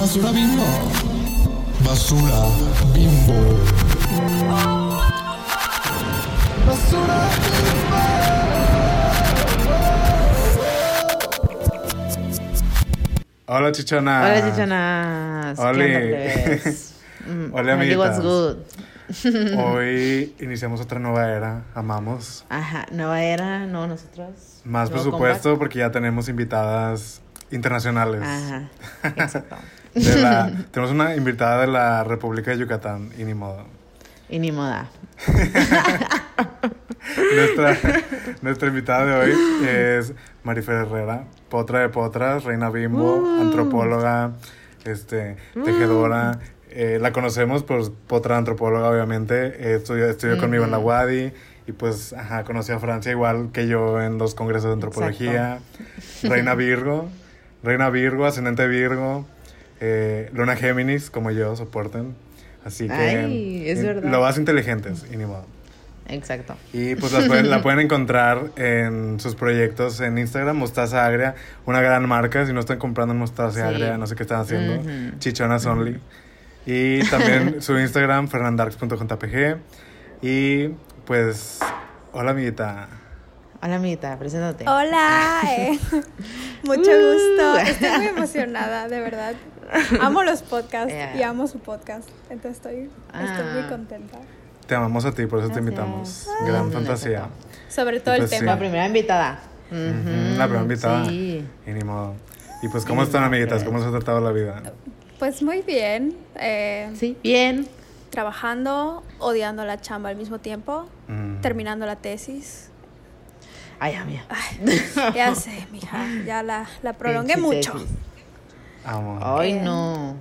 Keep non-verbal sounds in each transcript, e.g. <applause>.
Basura bimbo. Basura bimbo. Basura Hola, chichona. Hola, chichonas. ¿Qué Oli. onda, plebes? <laughs> Mm, Hola, Oli, what's amiguitas. good? <laughs> Hoy iniciamos otra nueva era. Amamos. Ajá, nueva era, no nosotros. Más presupuesto porque ya tenemos invitadas internacionales. Ajá, <laughs> exacto. De la- <laughs> tenemos una invitada de la República de Yucatán y ni modo. y ni moda. <laughs> Nuestra, nuestra invitada de hoy es Marifer Herrera, potra de potras, reina bimbo, Uh. antropóloga, este, tejedora. Eh, la conocemos por potra antropóloga, obviamente. Eh, estudió estudió conmigo en la. UADI y pues, ajá, conocí a Francia igual que yo en los congresos de antropología. Reina Virgo, reina Virgo, ascendente Virgo, eh, luna Géminis, como yo, soporten. Así que... Ay, es verdad. Lo más inteligentes, y ni modo. Exacto. Y pues pueden- la <laughs> pueden encontrar en sus proyectos en Instagram, Mostaza Agria, una gran marca. Si no están comprando en Mostaza Sí. Agria, no sé qué están haciendo. Ujú. Chichonas Only. Y también <laughs> su Instagram, fernandarks.jpg. Y pues, hola amiguita. Hola, amiguita, preséntate. Hola, eh. <laughs> mucho Uh. gusto. Estoy muy emocionada, de verdad. <laughs> Amo los podcasts Yeah. y amo su podcast. Entonces estoy, estoy muy Ah. contenta. Te amamos a ti, por eso te Gracias. invitamos. Ah. Gran Mm, fantasía. Sobre todo Pues el sí. La tema. primera invitada. Ujú, Ujú, La primera invitada. Sí. Y ni modo. Y pues, ¿cómo están amiguitas? ¿Cómo se ha tratado la vida? Pues muy bien. eh, Sí, bien. Trabajando, odiando la chamba al mismo tiempo, Mm. terminando la tesis. Ay, amiga. Ya sé, mija, ya la, la prolongué mucho. tesis. Amo. Ay, Eh, no.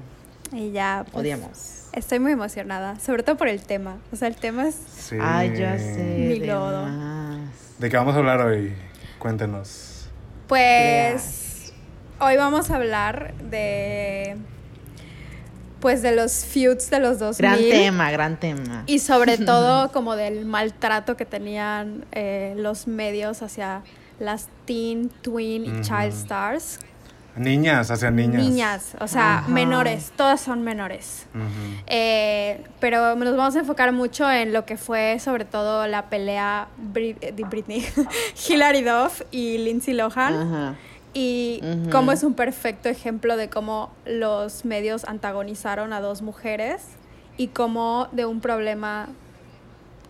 Y ya, pues, Odiamos. Estoy muy emocionada, sobre todo por el tema. O sea, el tema es Sí. Ay, ya sé. Ni de lodo. más. ¿De qué vamos a hablar hoy? Cuéntenos. Pues hoy vamos a hablar de pues de los feuds de los 2000 Gran tema, gran tema. y sobre <laughs> todo como del maltrato que tenían eh, los medios hacia las teen, twin y child stars. Niñas, hacia niñas. Niñas, o sea, Ajá. menores, todas son menores. Eh, pero nos vamos a enfocar mucho en lo que fue sobre todo la pelea de Britney, <laughs> Hilary Duff y Lindsay Lohan. Y cómo es un perfecto ejemplo de cómo los medios antagonizaron a dos mujeres y cómo de un problema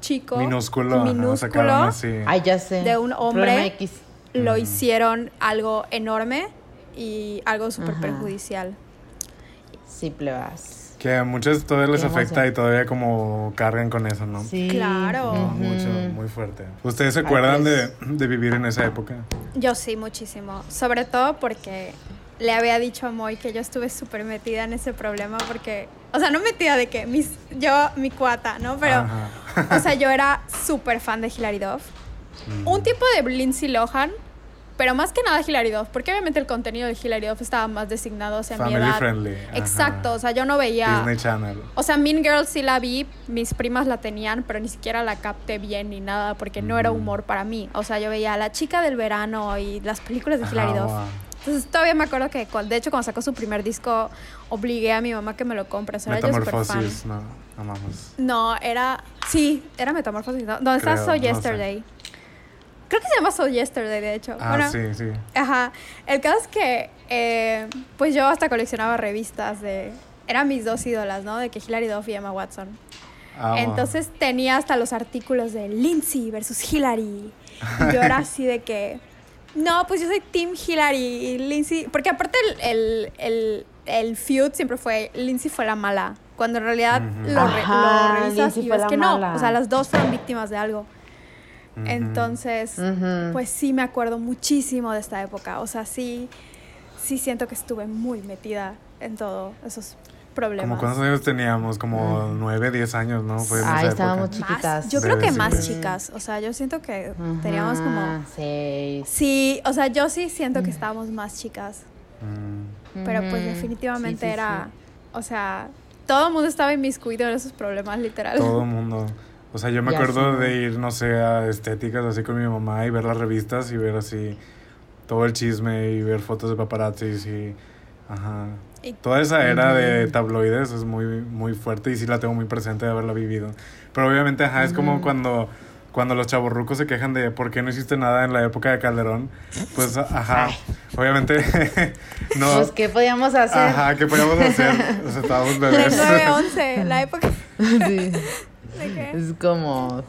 chico, Minúsculo. minúsculo, sacaron así. Ay, ya sé. De un hombre. Lo hicieron algo enorme y algo súper perjudicial. Sí, plebas. Que a muchos todavía les Qué afecta emoción. y todavía como cargan con eso, ¿no? Sí. Claro. ujú. Mucho, muy fuerte. ¿Ustedes se acuerdan de, pues. de vivir en esa época? Yo sí, muchísimo. Sobre todo porque le había dicho a Moy que yo estuve súper metida en ese problema porque, o sea, no metida de que mis, yo, mi cuata, ¿no? Pero, Ajá. o sea, yo era súper fan de Hilary Duff. <laughs> Mm. Un tipo de Lindsay Lohan, pero más que nada Hilary Duff, porque obviamente el contenido de Hilary Duff estaba más designado hacia mi Family edad. friendly. ajá. Exacto, o sea, yo no veía... Disney Channel. O sea, Mean Girls sí la vi, mis primas la tenían, pero ni siquiera la capté bien ni nada, porque no era humor para mí. O sea, yo veía a La Chica del Verano y las películas de Ajá, Hilary Duff. wow. Entonces todavía me acuerdo que, de hecho, cuando sacó su primer disco, obligué a mi mamá que me lo compre. O sea, era yo fan. Metamorfosis, no, amamos. No, era... Sí, era Metamorfosis. ¿no? ¿Dónde está Creo, So no sé. Creo que se llama So Yesterday, de hecho. Ah, Bueno, sí, sí. Ajá. El caso es que, eh, pues yo hasta coleccionaba revistas de... Eran mis dos ídolas, ¿no? De que Hilary Duff y Emma Watson. Amo. Entonces tenía hasta los artículos de Lindsay versus Hillary. Y yo era así de que, no, pues yo soy Team Hillary y Lindsay. Porque aparte el, el, el, el feud siempre fue, Lindsay fue la mala. Cuando en realidad lo, re- Ajá, lo revisas Lindsay y ves que no. O sea, las dos fueron víctimas de algo. Entonces, pues sí me acuerdo muchísimo de esta época. O sea, sí, sí siento que estuve muy metida en todos esos problemas. ¿Como cuántos años teníamos? Como nueve, diez años, ¿no? Fue Ay, esa estábamos época. chiquitas. Más, yo creo que más chicas. O sea, yo siento que teníamos como... Seis. Sí, o sea, yo sí siento que estábamos más chicas. Mm. Pero pues definitivamente Sí, sí, era... sí. O sea, todo el mundo estaba inmiscuido en esos problemas, literal. Todo el <laughs> mundo. O sea, yo me acuerdo de ir, no sé, a estéticas así con mi mamá y ver las revistas y ver así todo el chisme y ver fotos de paparazzis y Ajá. Y- Toda esa era de tabloides es muy, muy fuerte y sí la tengo muy presente de haberla vivido. Pero obviamente, ajá, es como cuando, cuando los chavorrucos se quejan de por qué no hiciste nada en la época de Calderón. Pues, ajá, obviamente, <laughs> no. Pues, ¿qué podíamos hacer? Ajá, ¿qué podíamos hacer? O sea, estábamos El bebés. 9-11, la <laughs> época Sí. <laughs> de que, Es como,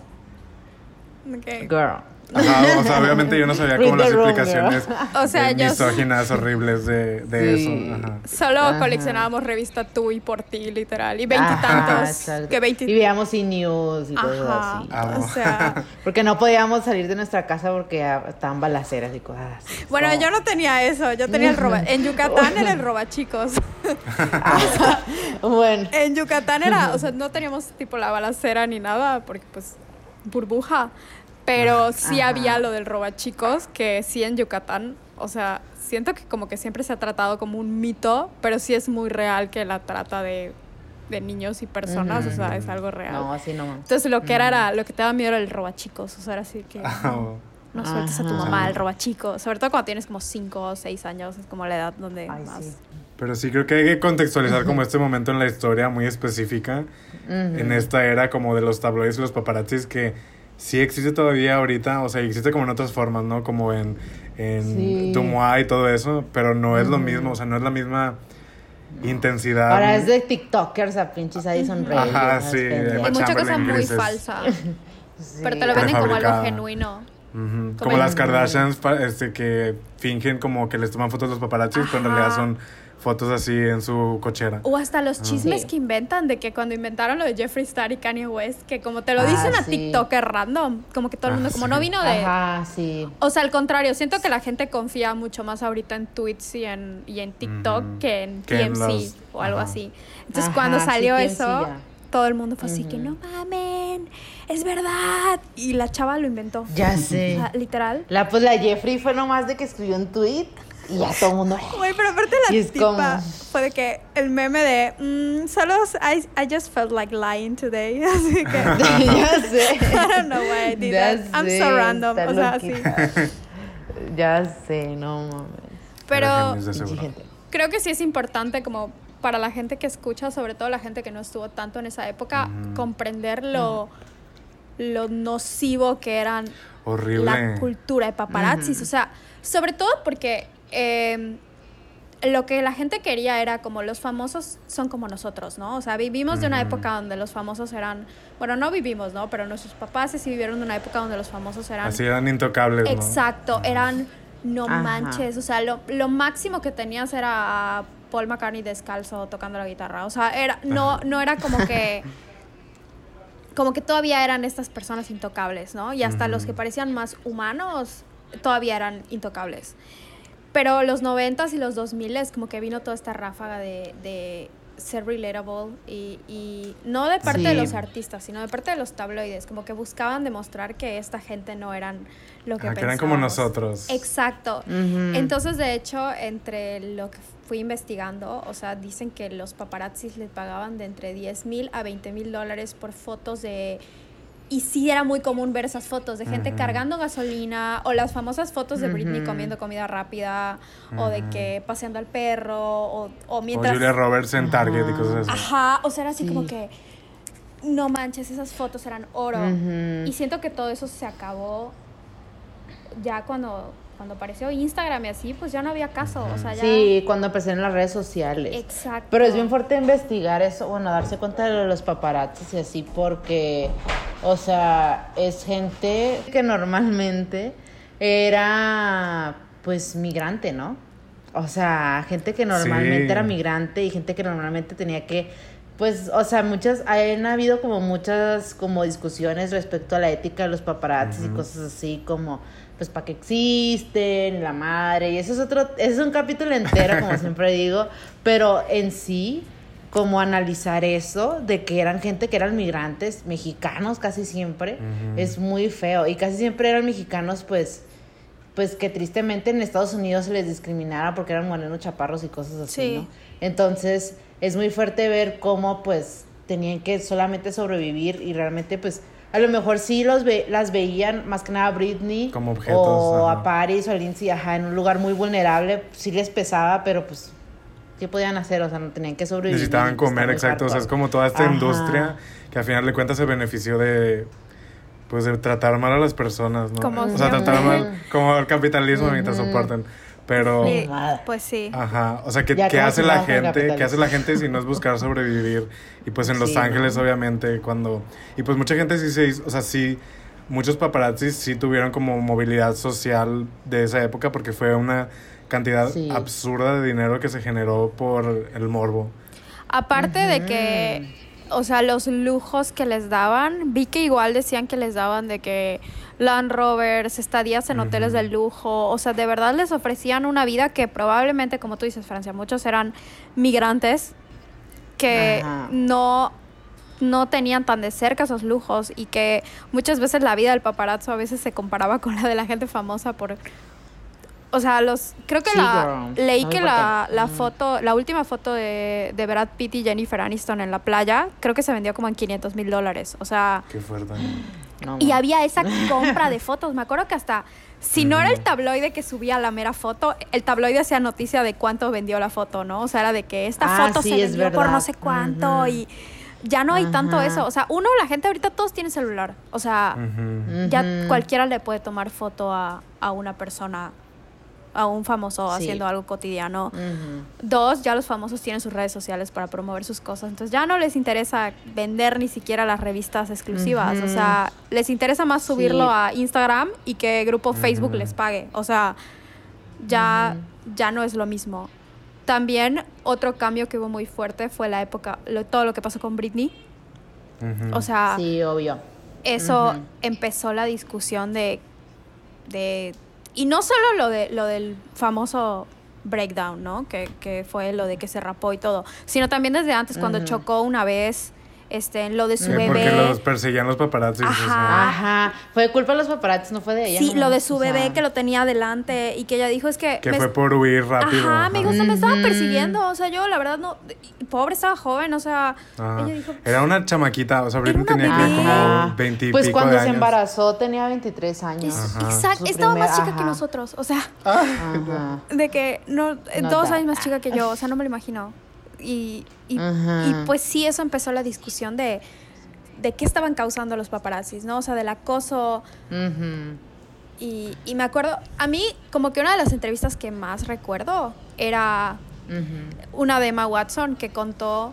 de que- girl. Ajá, o sea, obviamente yo no sabía como las implicaciones O sea, de yo- misóginas horribles de, de Sí. eso. Ajá. Solo Ajá. coleccionábamos revista Tú y por ti, literal. Y veintitantos. Que Y veíamos E-News y cosas así. O sea. <laughs> Porque no podíamos salir de nuestra casa porque ah, estaban balaceras y cosas así. Bueno, yo no tenía eso. Yo tenía el roba. En Yucatán era el <laughs> roba chicos. <laughs> Bueno, En Yucatán era, o sea, no teníamos tipo la balacera ni nada, porque pues burbuja. Pero sí Ajá. había lo del roba chicos, que sí en Yucatán, o sea, siento que como que siempre se ha tratado como un mito, pero sí es muy real que la trata de, de niños y personas, o sea, es algo real. no, así no. Entonces lo que era, era, lo que te daba miedo era el roba chicos, o sea, era así que Amo. <laughs> no sueltes a tu mamá el roba chicos, sobre todo cuando tienes como 5 o 6 años, es como la edad donde Ay, más... sí. Pero sí creo que hay que contextualizar como este momento en la historia muy específica. En esta era como de los tabloides y los paparazzis que sí existe todavía ahorita, o sea, existe como en otras formas, ¿no? Como en, en Sí. Dumois y todo eso, pero no es lo mismo, o sea, no es la misma intensidad. Ahora es de TikTokers a pinches Addison Rae. Ajá, sí, de pendejas. Y Emma mucha cosa muy falsa. <laughs> Sí. Pero te lo venden como algo genuino. Como las Kardashians este, que fingen como que les toman fotos los paparazzis, pero en realidad son fotos así en su cochera. O hasta los chismes Sí. que inventan de que cuando inventaron lo de Jeffree Star y Kanye West, que como te lo Ah, dicen a sí. TikToker random, como que todo el Ah, mundo, como sí. no vino de... Ajá, sí. O sea, al contrario, siento que la gente confía mucho más ahorita en tweets y en, y en TikTok que en Que en TMC los- o algo ajá. así. Entonces Ajá, cuando salió eso, ya. todo el mundo fue así que no mamen, es verdad. Y la chava lo inventó. Ya O sé. sea, literal. La, pues la Jeffrey fue nomás de que escribió un tweet y ya todo el mundo. <laughs> Güey, pero aparte la Y tipa como- fue de que el meme de mm, solo I, I just felt like lying today. <laughs> Así que <laughs> ya sé. I don't know why I did Ya that. I'm sé, so random. O sea, así. Ya sé, no mames. Pero creo que sí es importante como para la gente que escucha, sobre todo la gente que no estuvo tanto en esa época, comprender lo, lo nocivo que eran Horrible. la cultura de paparazzis. O sea, sobre todo porque eh, lo que la gente quería era como los famosos son como nosotros, ¿no? O sea, vivimos de una época donde los famosos eran, bueno, no vivimos, ¿no? Pero nuestros papás sí vivieron de una época donde los famosos eran... Así eran intocables, ¿no? Exacto, eran no Ajá. manches, o sea, lo, lo máximo que tenías era a Paul McCartney descalzo tocando la guitarra, o sea, era no no era como que <laughs> como que todavía eran estas personas intocables, ¿no? Y hasta los que parecían más humanos todavía eran intocables. Pero los noventas y los 2000 es como que vino toda esta ráfaga de, de ser relatable y, y no de parte de los artistas, sino de parte de los tabloides, como que buscaban demostrar que esta gente no eran lo que Ah, que eran como nosotros. Exacto. Entonces, de hecho, entre lo que fui investigando, o sea, dicen que los paparazzis les pagaban de entre 10 mil a 20 mil dólares por fotos de... Y sí era muy común ver esas fotos de gente cargando gasolina o las famosas fotos de Britney comiendo comida rápida o de que paseando al perro o, o O mientras... Julia Roberts en Target y cosas así. Ajá, o sea, era así Sí. como que... No manches, esas fotos eran oro. Y siento que todo eso se acabó ya cuando, cuando apareció Instagram y así, pues ya no había caso. O sea, ya. Sí, cuando en las redes sociales. Exacto. Pero es bien fuerte investigar eso, bueno, darse cuenta de los paparazzis y así, porque, o sea, es gente que normalmente era, pues, migrante, ¿no? O sea, gente que normalmente Sí. era migrante y gente que normalmente tenía que, pues, o sea, muchas, han habido como muchas como discusiones respecto a la ética de los paparazzis y cosas así como, pues, para qué existen, la madre, y eso es otro, ese es un capítulo entero, como <laughs> siempre digo, pero en sí, como analizar eso, de que eran gente que eran migrantes, mexicanos casi siempre, es muy feo, y casi siempre eran mexicanos, pues, pues que tristemente en Estados Unidos se les discriminara porque eran morenos chaparros y cosas así, Sí. ¿no? Entonces, es muy fuerte ver cómo, pues, tenían que solamente sobrevivir y realmente, pues, a lo mejor sí los ve las veían más que nada a Britney Como objetos, o ajá. a Paris o a Lindsay, ajá, en un lugar muy vulnerable, sí les pesaba, pero pues ¿qué podían hacer? O sea, no tenían que sobrevivir. Necesitaban comer, exacto. O sea, es como toda esta Ajá. industria que al final de cuentas se benefició de pues de tratar mal a las personas, ¿no? Como o sea, tratar mal <laughs> como el capitalismo mientras soportan. Pero Sí, pues sí. Ajá, o sea, ¿qué, qué hace la gente? ¿Qué hace la gente si no es buscar sobrevivir? Y pues en Los Sí, Ángeles, no. obviamente, cuando... Y pues mucha gente sí se hizo, o sea, sí, muchos paparazzis sí tuvieron como movilidad social de esa época porque fue una cantidad Sí. absurda de dinero que se generó por el morbo. Aparte de que, o sea, los lujos que les daban, vi que igual decían que les daban de que Land Rovers, estadías en hoteles de lujo, o sea, de verdad les ofrecían una vida que probablemente, como tú dices, Francia, muchos eran migrantes que Ajá. no no tenían tan de cerca esos lujos y que muchas veces la vida del paparazzo a veces se comparaba con la de la gente famosa por o sea, los creo que Sí, la girl. leí No que la, la foto, la última foto de, de Brad Pitt y Jennifer Aniston en la playa, creo que se vendió como en 500 mil dólares. O sea, Qué fuerte. No, y había esa <laughs> compra de fotos. Me acuerdo que hasta, si no era el tabloide que subía la mera foto, el tabloide hacía noticia de cuánto vendió la foto, ¿no? O sea, era de que esta Ah, foto sí, se vendió por no sé cuánto y ya no hay tanto eso. O sea, uno, la gente ahorita todos tienen celular. O sea, ya cualquiera le puede tomar foto a, a una persona, a un famoso Sí. haciendo algo cotidiano. Dos, ya los famosos tienen sus redes sociales para promover sus cosas. Entonces ya no les interesa vender ni siquiera las revistas exclusivas. O sea, les interesa más subirlo Sí. a Instagram y que grupo Facebook les pague. O sea, ya, ya no es lo mismo. También otro cambio que hubo muy fuerte fue la época, lo- todo lo que pasó con Britney. O sea, Sí, obvio. eso empezó la discusión de, de y no solo lo de lo del famoso breakdown, ¿no? Que, que fue lo de que se rapó y todo, sino también desde antes cuando chocó una vez, este, lo de su Sí, bebé. porque los perseguían los paparazzis. Ajá. Ajá. Fue culpa de los paparazzis, no fue de ella. Sí, ¿no? lo de su O sea, bebé que lo tenía adelante y que ella dijo es que Que me- fue por huir rápido. Ajá, me dijo, o sea, me estaban Ujú. persiguiendo, o sea, yo la verdad no pobre estaba joven, o sea, Ajá. ella dijo, Era una chamaquita, o sea, Britney tenía que bebé. como Ah, 20 y Pues pico cuando de se años. embarazó tenía 23 años. Ajá. exacto, Su estaba más chica que nosotros, o sea, Ajá. de que no, eh, No dos años más chica que yo, o sea, no me lo imagino. Y, y, pues sí, eso empezó la discusión de, de qué estaban causando los paparazzis, ¿no? O sea, del acoso. Y, y me acuerdo, a mí como que una de las entrevistas que más recuerdo era una de Emma Watson que contó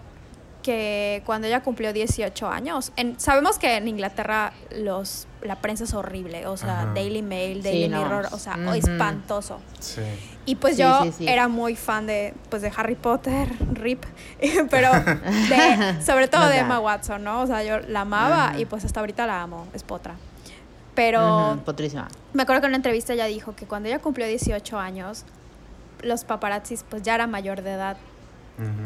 que cuando ella cumplió 18 años, en, sabemos que en Inglaterra los, la prensa es horrible, o sea, Ajá. Daily Mail, Sí, Daily no. Mirror, o sea, espantoso. Sí. Y pues Sí, yo sí, sí. era muy fan de, pues de Harry Potter, <laughs> RIP, <laughs> pero <laughs> de, sobre todo No de. Emma Watson, ¿no? O sea, yo la amaba Ajá. y pues hasta ahorita la amo, es potra. Pero Potrísima. me acuerdo que en una entrevista ella dijo que cuando ella cumplió 18 años, los paparazzis pues ya era mayor de edad.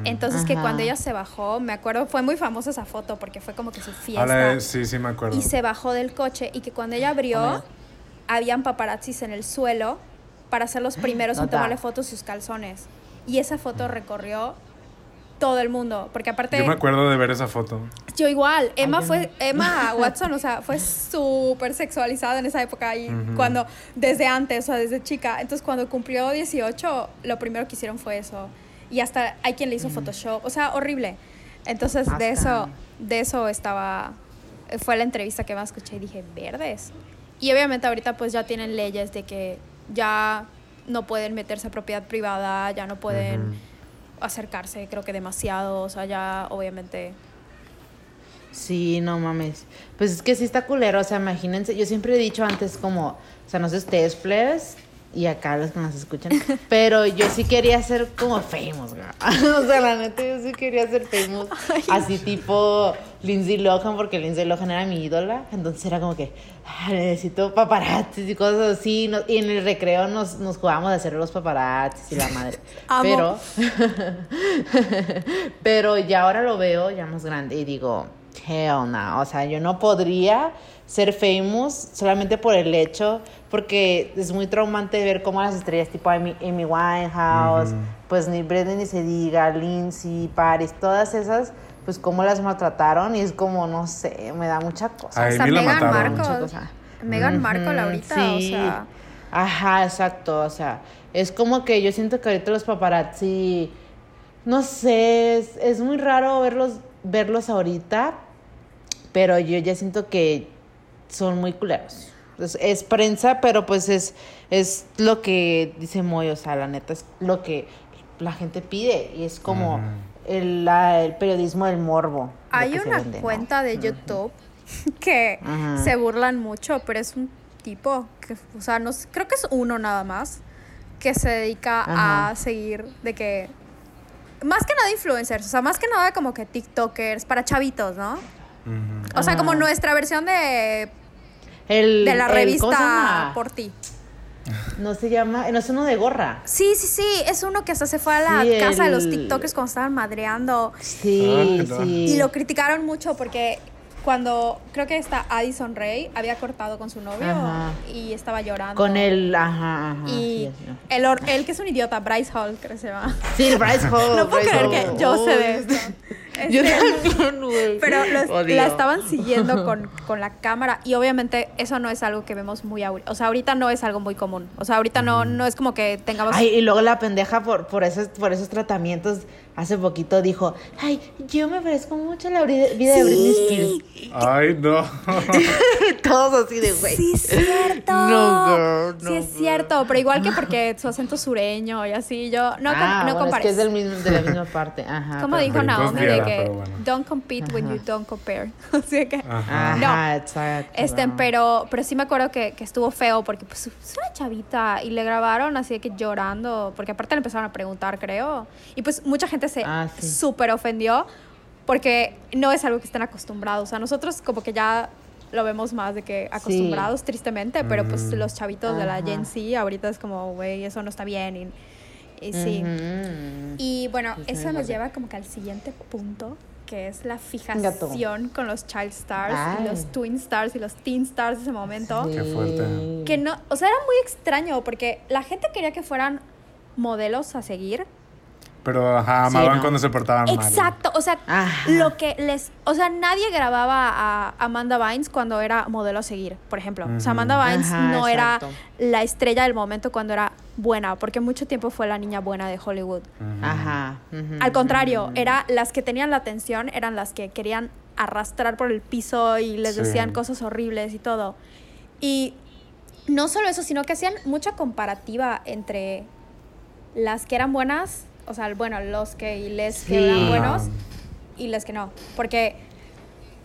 Entonces que cuando ella se bajó, me acuerdo, fue muy famosa esa foto porque fue como que su fiesta. Sí, sí me acuerdo. y se bajó del coche y que cuando ella abrió, habían paparazzis en el suelo para ser los primeros en tomarle fotos sus calzones. Y esa foto recorrió todo el mundo, porque aparte Yo me acuerdo de ver esa foto. yo igual, Emma fue, Emma <laughs> Watson, o sea, fue súper sexualizada en esa época y cuando, desde antes, o sea, desde chica. Entonces cuando cumplió 18, lo primero que hicieron fue eso. Y hasta hay quien le hizo Photoshop, o sea, horrible. Entonces de eso, de eso estaba, fue la entrevista que más escuché y dije, verdes. Y obviamente ahorita pues ya tienen leyes de que ya no pueden meterse a propiedad privada, ya no pueden acercarse, creo que demasiado, o sea, ya obviamente Sí, no mames. Pues es que sí está culero, o sea, imagínense, yo siempre he dicho antes como, o sea, no sé ustedes, plebes, y acá los que nos escuchan, pero yo sí quería ser como famous, güey. <laughs> O sea, la neta, yo sí quería ser famous, así tipo Lindsay Lohan, porque Lindsay Lohan era mi ídola, entonces era como que, ah, necesito paparazzis y cosas así, y en el recreo nos, nos jugábamos a hacer los paparazzis y la madre. <laughs> Amo. Pero, <laughs> pero ya ahora lo veo ya más grande y digo, hell no. O sea, yo no podría ser famous solamente por el hecho, porque es muy traumante ver cómo las estrellas tipo Amy, Amy Winehouse, pues ni Britney ni se diga, Lindsay, Paris, todas esas, pues cómo las maltrataron y es como, no sé, me da mucha cosa. A Hasta Amy la Meghan mataron. Markle. Mucha cosa. Meghan Ujú, Markle ahorita, o sí. sea, Ajá, exacto. O sea, es como que yo siento que ahorita los paparazzi no sé, es, es muy raro verlos, verlos ahorita, pero yo ya siento que son muy culeros. Es, es prensa, pero pues es, es lo que dice Moy, o sea, la neta es lo que la gente pide y es como el, la- el periodismo del morbo. Hay una vende, ¿no? cuenta de YouTube <laughs> que se burlan mucho, pero es un tipo que, o sea, no creo que es uno nada más que se dedica a seguir de que más que nada influencers, o sea, más que nada como que TikTokers para chavitos, ¿no? O sea, como nuestra versión de, El, de la el- ¿cómo se revista por ti. No se llama, no es uno de gorra. Sí, sí, sí, es uno que hasta se fue a la Sí, casa de los TikTokers cuando estaban madreando Sí, Ah, sí. y lo criticaron mucho porque cuando creo que está Addison Ray había cortado con su novio Ajá. y estaba llorando. Con el, ajá, ajá. y sí, sí. el, or- él que es un idiota, Bryce Hall, creo que se llama. Sí, el Bryce <laughs> Hall. no puedo Bryce creer Hall. que yo sé de Oh, Yo Este, también, güey. pero los- la estaban siguiendo con, <laughs> con la cámara y obviamente eso no es algo que vemos muy ahorita. O sea, ahorita no es algo muy común. O sea, ahorita no, no es como que tengamos... Ay, y luego la pendeja por, por, esos, por esos tratamientos hace poquito dijo, ay, yo me parezco mucho a la vida de Britney Spears. Ay, no. <laughs> Todos así de, güey. Sí, es cierto. No, girl, no, Sí, es girl. cierto. Pero igual que porque su acento sureño y así, yo no, com- ah, no bueno, es que es del mismo, de la misma <laughs> parte. Ajá. Como dijo Naomi, de que bueno. don't compete when Ajá. you don't compare. <laughs> Así que. Ajá. Ajá, No. exacto. Este, pero, pero sí me acuerdo que, que estuvo feo porque pues es una chavita y le grabaron así de que llorando, porque aparte le empezaron a preguntar, creo. Y pues mucha gente se Ah, sí. súper ofendió porque no es algo que estén acostumbrados. A nosotros como que ya lo vemos más de que acostumbrados, tristemente, pero pues Mm. los chavitos de la Ajá. Gen Z ahorita es como, güey, eso no está bien. Y, y sí. Y bueno, Sí, sí, eso nos lleva como que al siguiente punto, que es la Gato. fijación con los child stars, y Ay. los twin stars y los teen stars de ese momento. Sí. Qué fuerte. Que no, o sea, era muy extraño porque la gente quería que fueran modelos a seguir. Pero ajá, Sí, amaban no. cuando se portaban mal. Exacto, o sea, Ajá. lo que les, o sea, nadie grababa a Amanda Bynes cuando era modelo a seguir, por ejemplo. O sea. Amanda Bynes Ajá, no era exacto. la estrella del momento cuando era buena, porque mucho tiempo fue la niña buena de Hollywood. Ajá. Al contrario, era las que tenían la atención, eran las que querían arrastrar por el piso y les Sí. decían cosas horribles y todo. Y no solo eso, sino que hacían mucha comparativa entre las que eran buenas, o sea, bueno, los que y les Sí. que eran buenos y les que no. Porque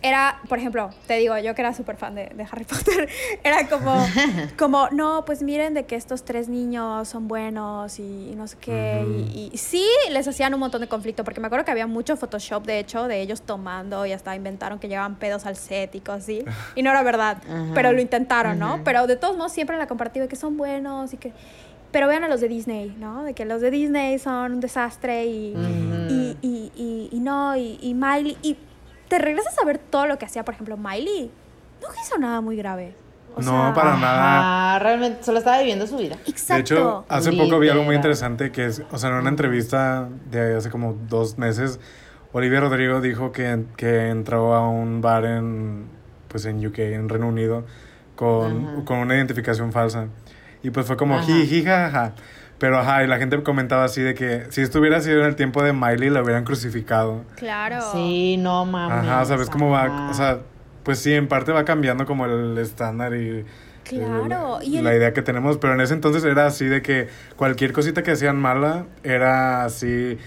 era, por ejemplo, te digo, yo que era súper fan de, de Harry <laughs> Potter, era como, <laughs> como, no, pues miren de que estos tres niños son buenos y, y no sé qué. Ujú. y, y sí les hacían un montón de conflicto, porque me acuerdo que había mucho Photoshop, de hecho, de ellos tomando y hasta inventaron que llevaban pedos al set y cosas así. Y no era verdad, <laughs> pero lo intentaron, ¿no? Pero de todos modos siempre la comparativa de que son buenos y que... Pero vean a los de Disney, ¿no? De que los de Disney son un desastre y, Ujú. y, y, y, y no, y, y Miley. Y te regresas a ver todo lo que hacía, por ejemplo, Miley. No hizo nada muy grave. O No, sea, para nada. Ajá, realmente solo estaba viviendo su vida. Exacto. De hecho, hace poco vi algo muy Literal. interesante que es, o sea, en una entrevista de hace como dos meses, Olivia Rodrigo dijo que, que entró a un bar en, pues en UK, en Reino Unido, con, con una identificación falsa. Y pues fue como jiji, jaja. Pero ajá, y la gente comentaba así de que si esto hubiera sido en el tiempo de Miley, la hubieran crucificado. Claro. Sí, no mames. Ajá, ¿sabes cómo va? O sea, pues sí, en parte va cambiando como el estándar y... Claro, el- y el- la idea que tenemos, pero en ese entonces era así de que cualquier cosita que hacían mala era así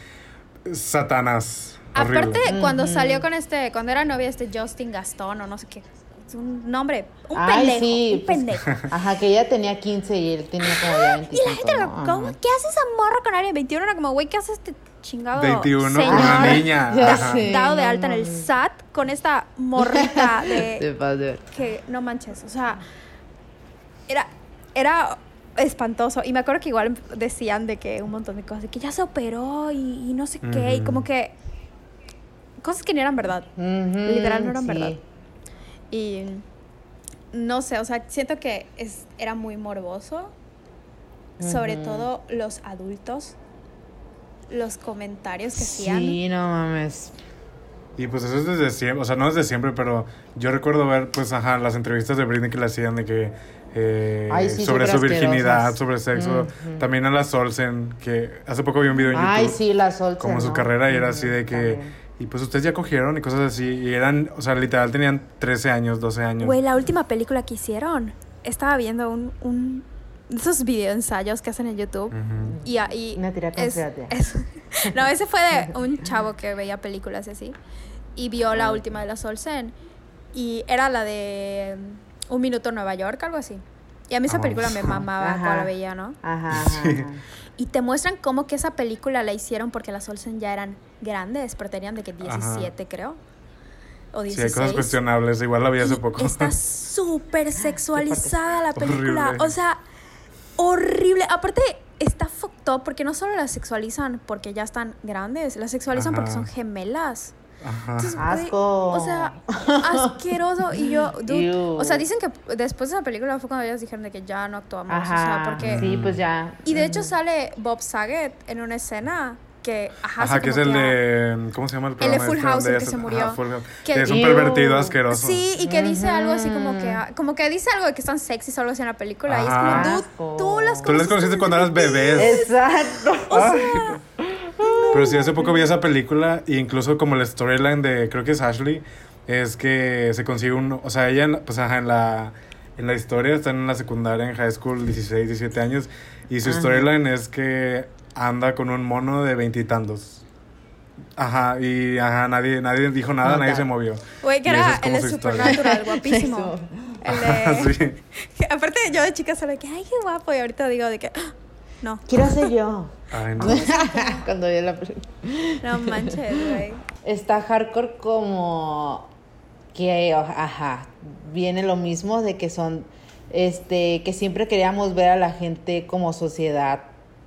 Satanás. horrible. Aparte, cuando salió con este, cuando era novia este Justin Gastón o no sé qué, es un nombre, un Ay, pendejo, sí, un pues, pendejo. <laughs> Ajá, que ella tenía 15 y él tenía como ya 25. Y la gente, ¿no? ¿cómo? ¿qué hace esa morra con alguien de 21? Era como, güey, ¿qué hace este chingado 21 con señor una <laughs> niña. Sé. dado de no alta en el. SAT con esta morrita <laughs> de que no manches, o sea, era era espantoso y me acuerdo que igual decían de que un montón de cosas, de que ya se operó y, y no sé qué, y Ujú. como que cosas que ni eran verdad. Ujú, Literal, no eran sí. verdad. Y no sé, o sea, siento que es, era muy morboso. Sobre todo los adultos. Los comentarios que hacían. Sí, no mames. Y pues eso es desde siempre, o sea, no desde siempre, pero yo recuerdo ver, pues, ajá, las entrevistas de Britney que le hacían de que eh, Ay, sí, sobre su virginidad, sobre sexo. También a la Solsen, que hace poco vi un video en YouTube. Ay, sí, la Sol. como su carrera y era así de que y pues ustedes ya cogieron y cosas así y eran o sea literal tenían 13 años 12 años Güey, la última película que hicieron, estaba viendo un, un esos video ensayos que hacen en YouTube. Ujú. Y ahí. Una tira es, es- <laughs> no, ese fue de un chavo que veía películas y así. Y vio la última de la Solsen. Y era la de um, Un Minuto en Nueva York, algo así. Y a mí esa Ah, película me mamaba Ajá. cuando la veía, ¿no? Ajá, <laughs> ajá, ajá. Y te muestran cómo que esa película la hicieron porque las Olsen ya eran grandes, pero tenían de que 17, creo. O sí 16. hay cosas cuestionables igual la vi hace Y poco Está <laughs> súper sexualizada la película. Horrible. O sea, horrible. Aparte, está fucked up porque no solo la sexualizan porque ya están grandes, la sexualizan porque Ajá. son gemelas. Ajá. Entonces, Asco. o sea, asqueroso. Y yo, dude, o sea, dicen que después de esa película fue cuando ellas dijeron de que ya no actuamos. O sea, Ajá. porque. Sí, pues ya. Y de hecho sale Bob Saget en una escena que, ajá, Ajá, que es el de ¿cómo se llama el de programa Full este House, el que es- se ajá, murió. Full House, Que- que es un Ew. pervertido asqueroso Sí, y que dice algo así como que, como que dice algo de que están sexys o algo así en la película. Y es Ajá. como, dude, tú las tú las conociste cuando eras bebés Exacto. Pero sí, hace poco vi esa película e incluso como la storyline de, creo que es Ashley, es que se consigue un, o sea, ella, pues ajá, en la, en la historia está en la secundaria, en high school, 16, 17 años, y su Ajá. storyline es que anda con un mono de veintitantos. Ajá, y ajá, nadie, nadie dijo nada, No, nadie se movió. Güey, que era es como el de. Supernatural, guapísimo. <laughs> El de... sí. que <laughs> aparte, yo de chica solo de que, ay, qué guapo. Y ahorita digo de que, "Ah, <gasps> no, Quiero ser yo. Ay, no. <laughs> Cuando vi la no manches, güey. Está hardcore como que, ajá, viene lo mismo de que son, este, que siempre queríamos ver a la gente como sociedad,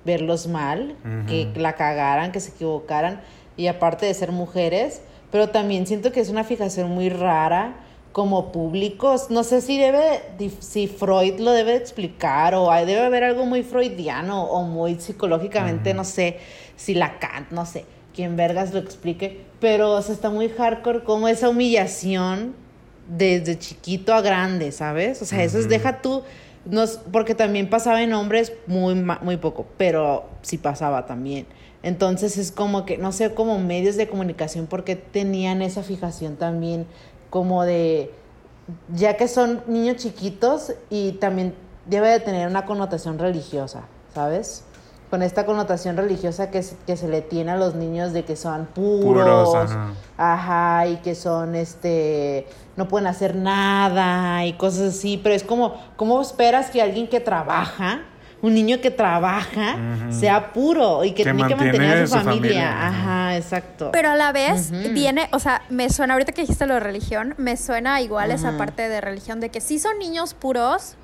verlos mal, que la cagaran, que se equivocaran, y aparte de ser mujeres, pero también siento que es una fijación muy rara como públicos. No sé si debe, si Freud lo debe explicar o hay- debe haber algo muy freudiano o muy psicológicamente, no sé, si Lacan, no sé, quien vergas lo explique, pero o sea, está muy hardcore como esa humillación desde chiquito a grande, ¿sabes? O sea, eso es, deja tú, nos, porque también pasaba en hombres muy, muy poco, pero sí pasaba también. Entonces es como que, no sé, como medios de comunicación, porque tenían esa fijación también como de, ya que son niños chiquitos y también debe de tener una connotación religiosa, ¿sabes? Con esta connotación religiosa que, se- que se le tiene a los niños de que son puros, Puros, ajá. ajá, y que son, este, no pueden hacer nada y cosas así, pero es como, ¿cómo esperas que alguien que trabaja, un niño que trabaja, sea puro y que, Que tiene que mantener a su su familia? familia, ajá. Exacto. Pero a la vez Ujú. viene, o sea, me suena, ahorita que dijiste lo de religión, me suena igual esa parte de religión de que sí son niños puros,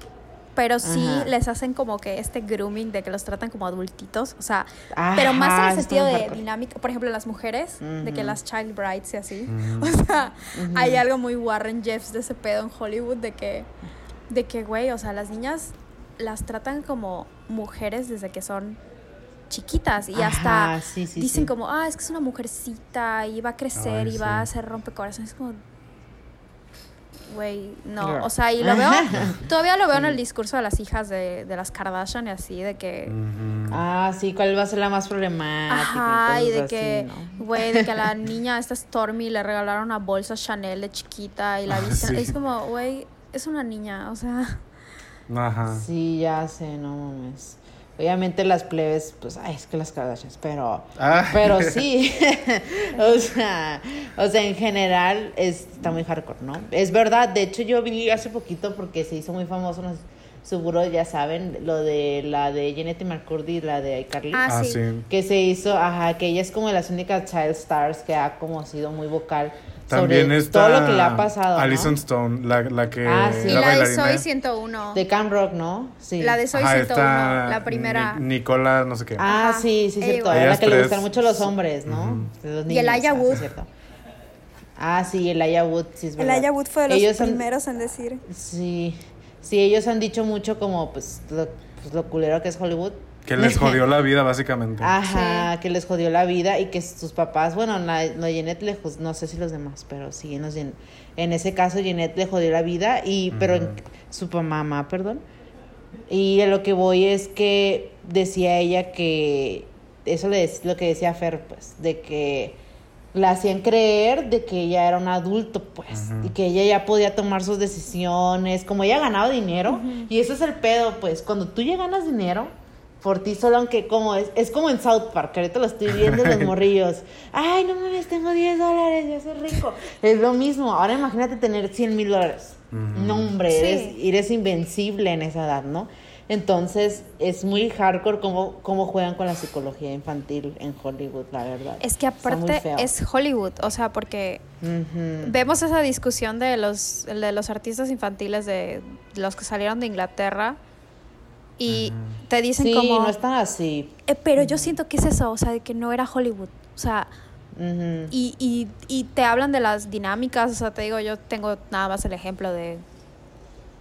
pero sí Ajá. les hacen como que este grooming de que los tratan como adultitos, o sea, pero más en el sentido de hardcore. dinámica, por ejemplo, las mujeres, de que las child brides y así. <laughs> O sea, hay algo muy Warren Jeffs de ese pedo en Hollywood de que, de que, güey, o sea, las niñas las tratan como mujeres desde que son chiquitas y hasta Ajá, sí, sí, dicen sí. como, ah, es que es una mujercita y va a crecer Ay, y va a hacer rompecorazones. Es como, güey, no. O sea, y lo veo, <laughs> todavía lo veo en el discurso de las hijas de, de las Kardashian y así, de que... Ah, sí, ¿cuál va a ser la más problemática? Ajá, y de así, que, ¿no? güey, de que a la <laughs> niña esta Stormy le regalaron una bolsa Chanel de chiquita y la Ah, visten. sí. Es como, güey, es una niña, o sea. Ajá. Sí, ya sé, no mames. Obviamente las plebes, pues, ay, es que las Kardashians, pero, Ah. pero <laughs> sí, <laughs> o sea, o sea, en general es- está muy hardcore, ¿no? Es verdad, de hecho yo vi hace poquito porque se hizo muy famoso, no sé, seguro ya saben, lo de la de Janet McCurdy y la de iCarly. Ah, Ah, sí. sí. que se hizo, ajá, que ella es como de las únicas child stars que ha como sido muy vocal También sobre está todo lo que le ha pasado, ¿no? Alison Stone, la, la que Ah, sí. La de. Soy 101. De Camp Rock, ¿no? Sí. La de Soy Ajá, 101, está la primera. Ni- Nicola, no sé qué. Ah, Ajá. sí, sí, Ella cierto. A la Ellas que le gustan mucho los hombres, ¿no? Los Y el ah, sí, Wood. cierto. Ah, sí, el Aya Wood, sí es El verdad. Aya Wood fue de los Ellos han- primeros en decir. Sí, sí, ellos han dicho mucho como, pues, lo, pues, lo culero que es Hollywood. Que les <laughs> jodió la vida, básicamente. Ajá, que les jodió la vida y que sus papás, bueno, la, la Jeanette le no sé si los demás, pero sí, en, los en ese caso Jeanette le jodió la vida y, pero en- Ujú. su pa- mamá, perdón. Y a lo que voy es que decía ella que, eso le dec- lo que decía Fer, pues, de que la hacían creer de que ella era un adulto, pues, y que ella ya podía tomar sus decisiones, como ella ganaba dinero, y eso es el pedo, pues, cuando tú ya ganas dinero por ti solo, aunque como es, es como en South Park, que ahorita lo estoy viendo los <laughs> morrillos, ay, no mames, tengo 10 dólares, ya soy rico, es lo mismo, ahora imagínate tener 100 mil dólares, no hombre, Sí. eres, eres invencible en esa edad, ¿no? Entonces, es muy hardcore cómo, cómo juegan con la psicología infantil en Hollywood, la verdad. Es que aparte es Hollywood, o sea, porque vemos esa discusión de los, de los artistas infantiles de los que salieron de Inglaterra y te dicen Sí, como... no están así. "Eh, pero yo siento que es eso, o sea, de que no era Hollywood. O sea, y, y, y te hablan de las dinámicas, o sea, te digo, yo tengo nada más el ejemplo de,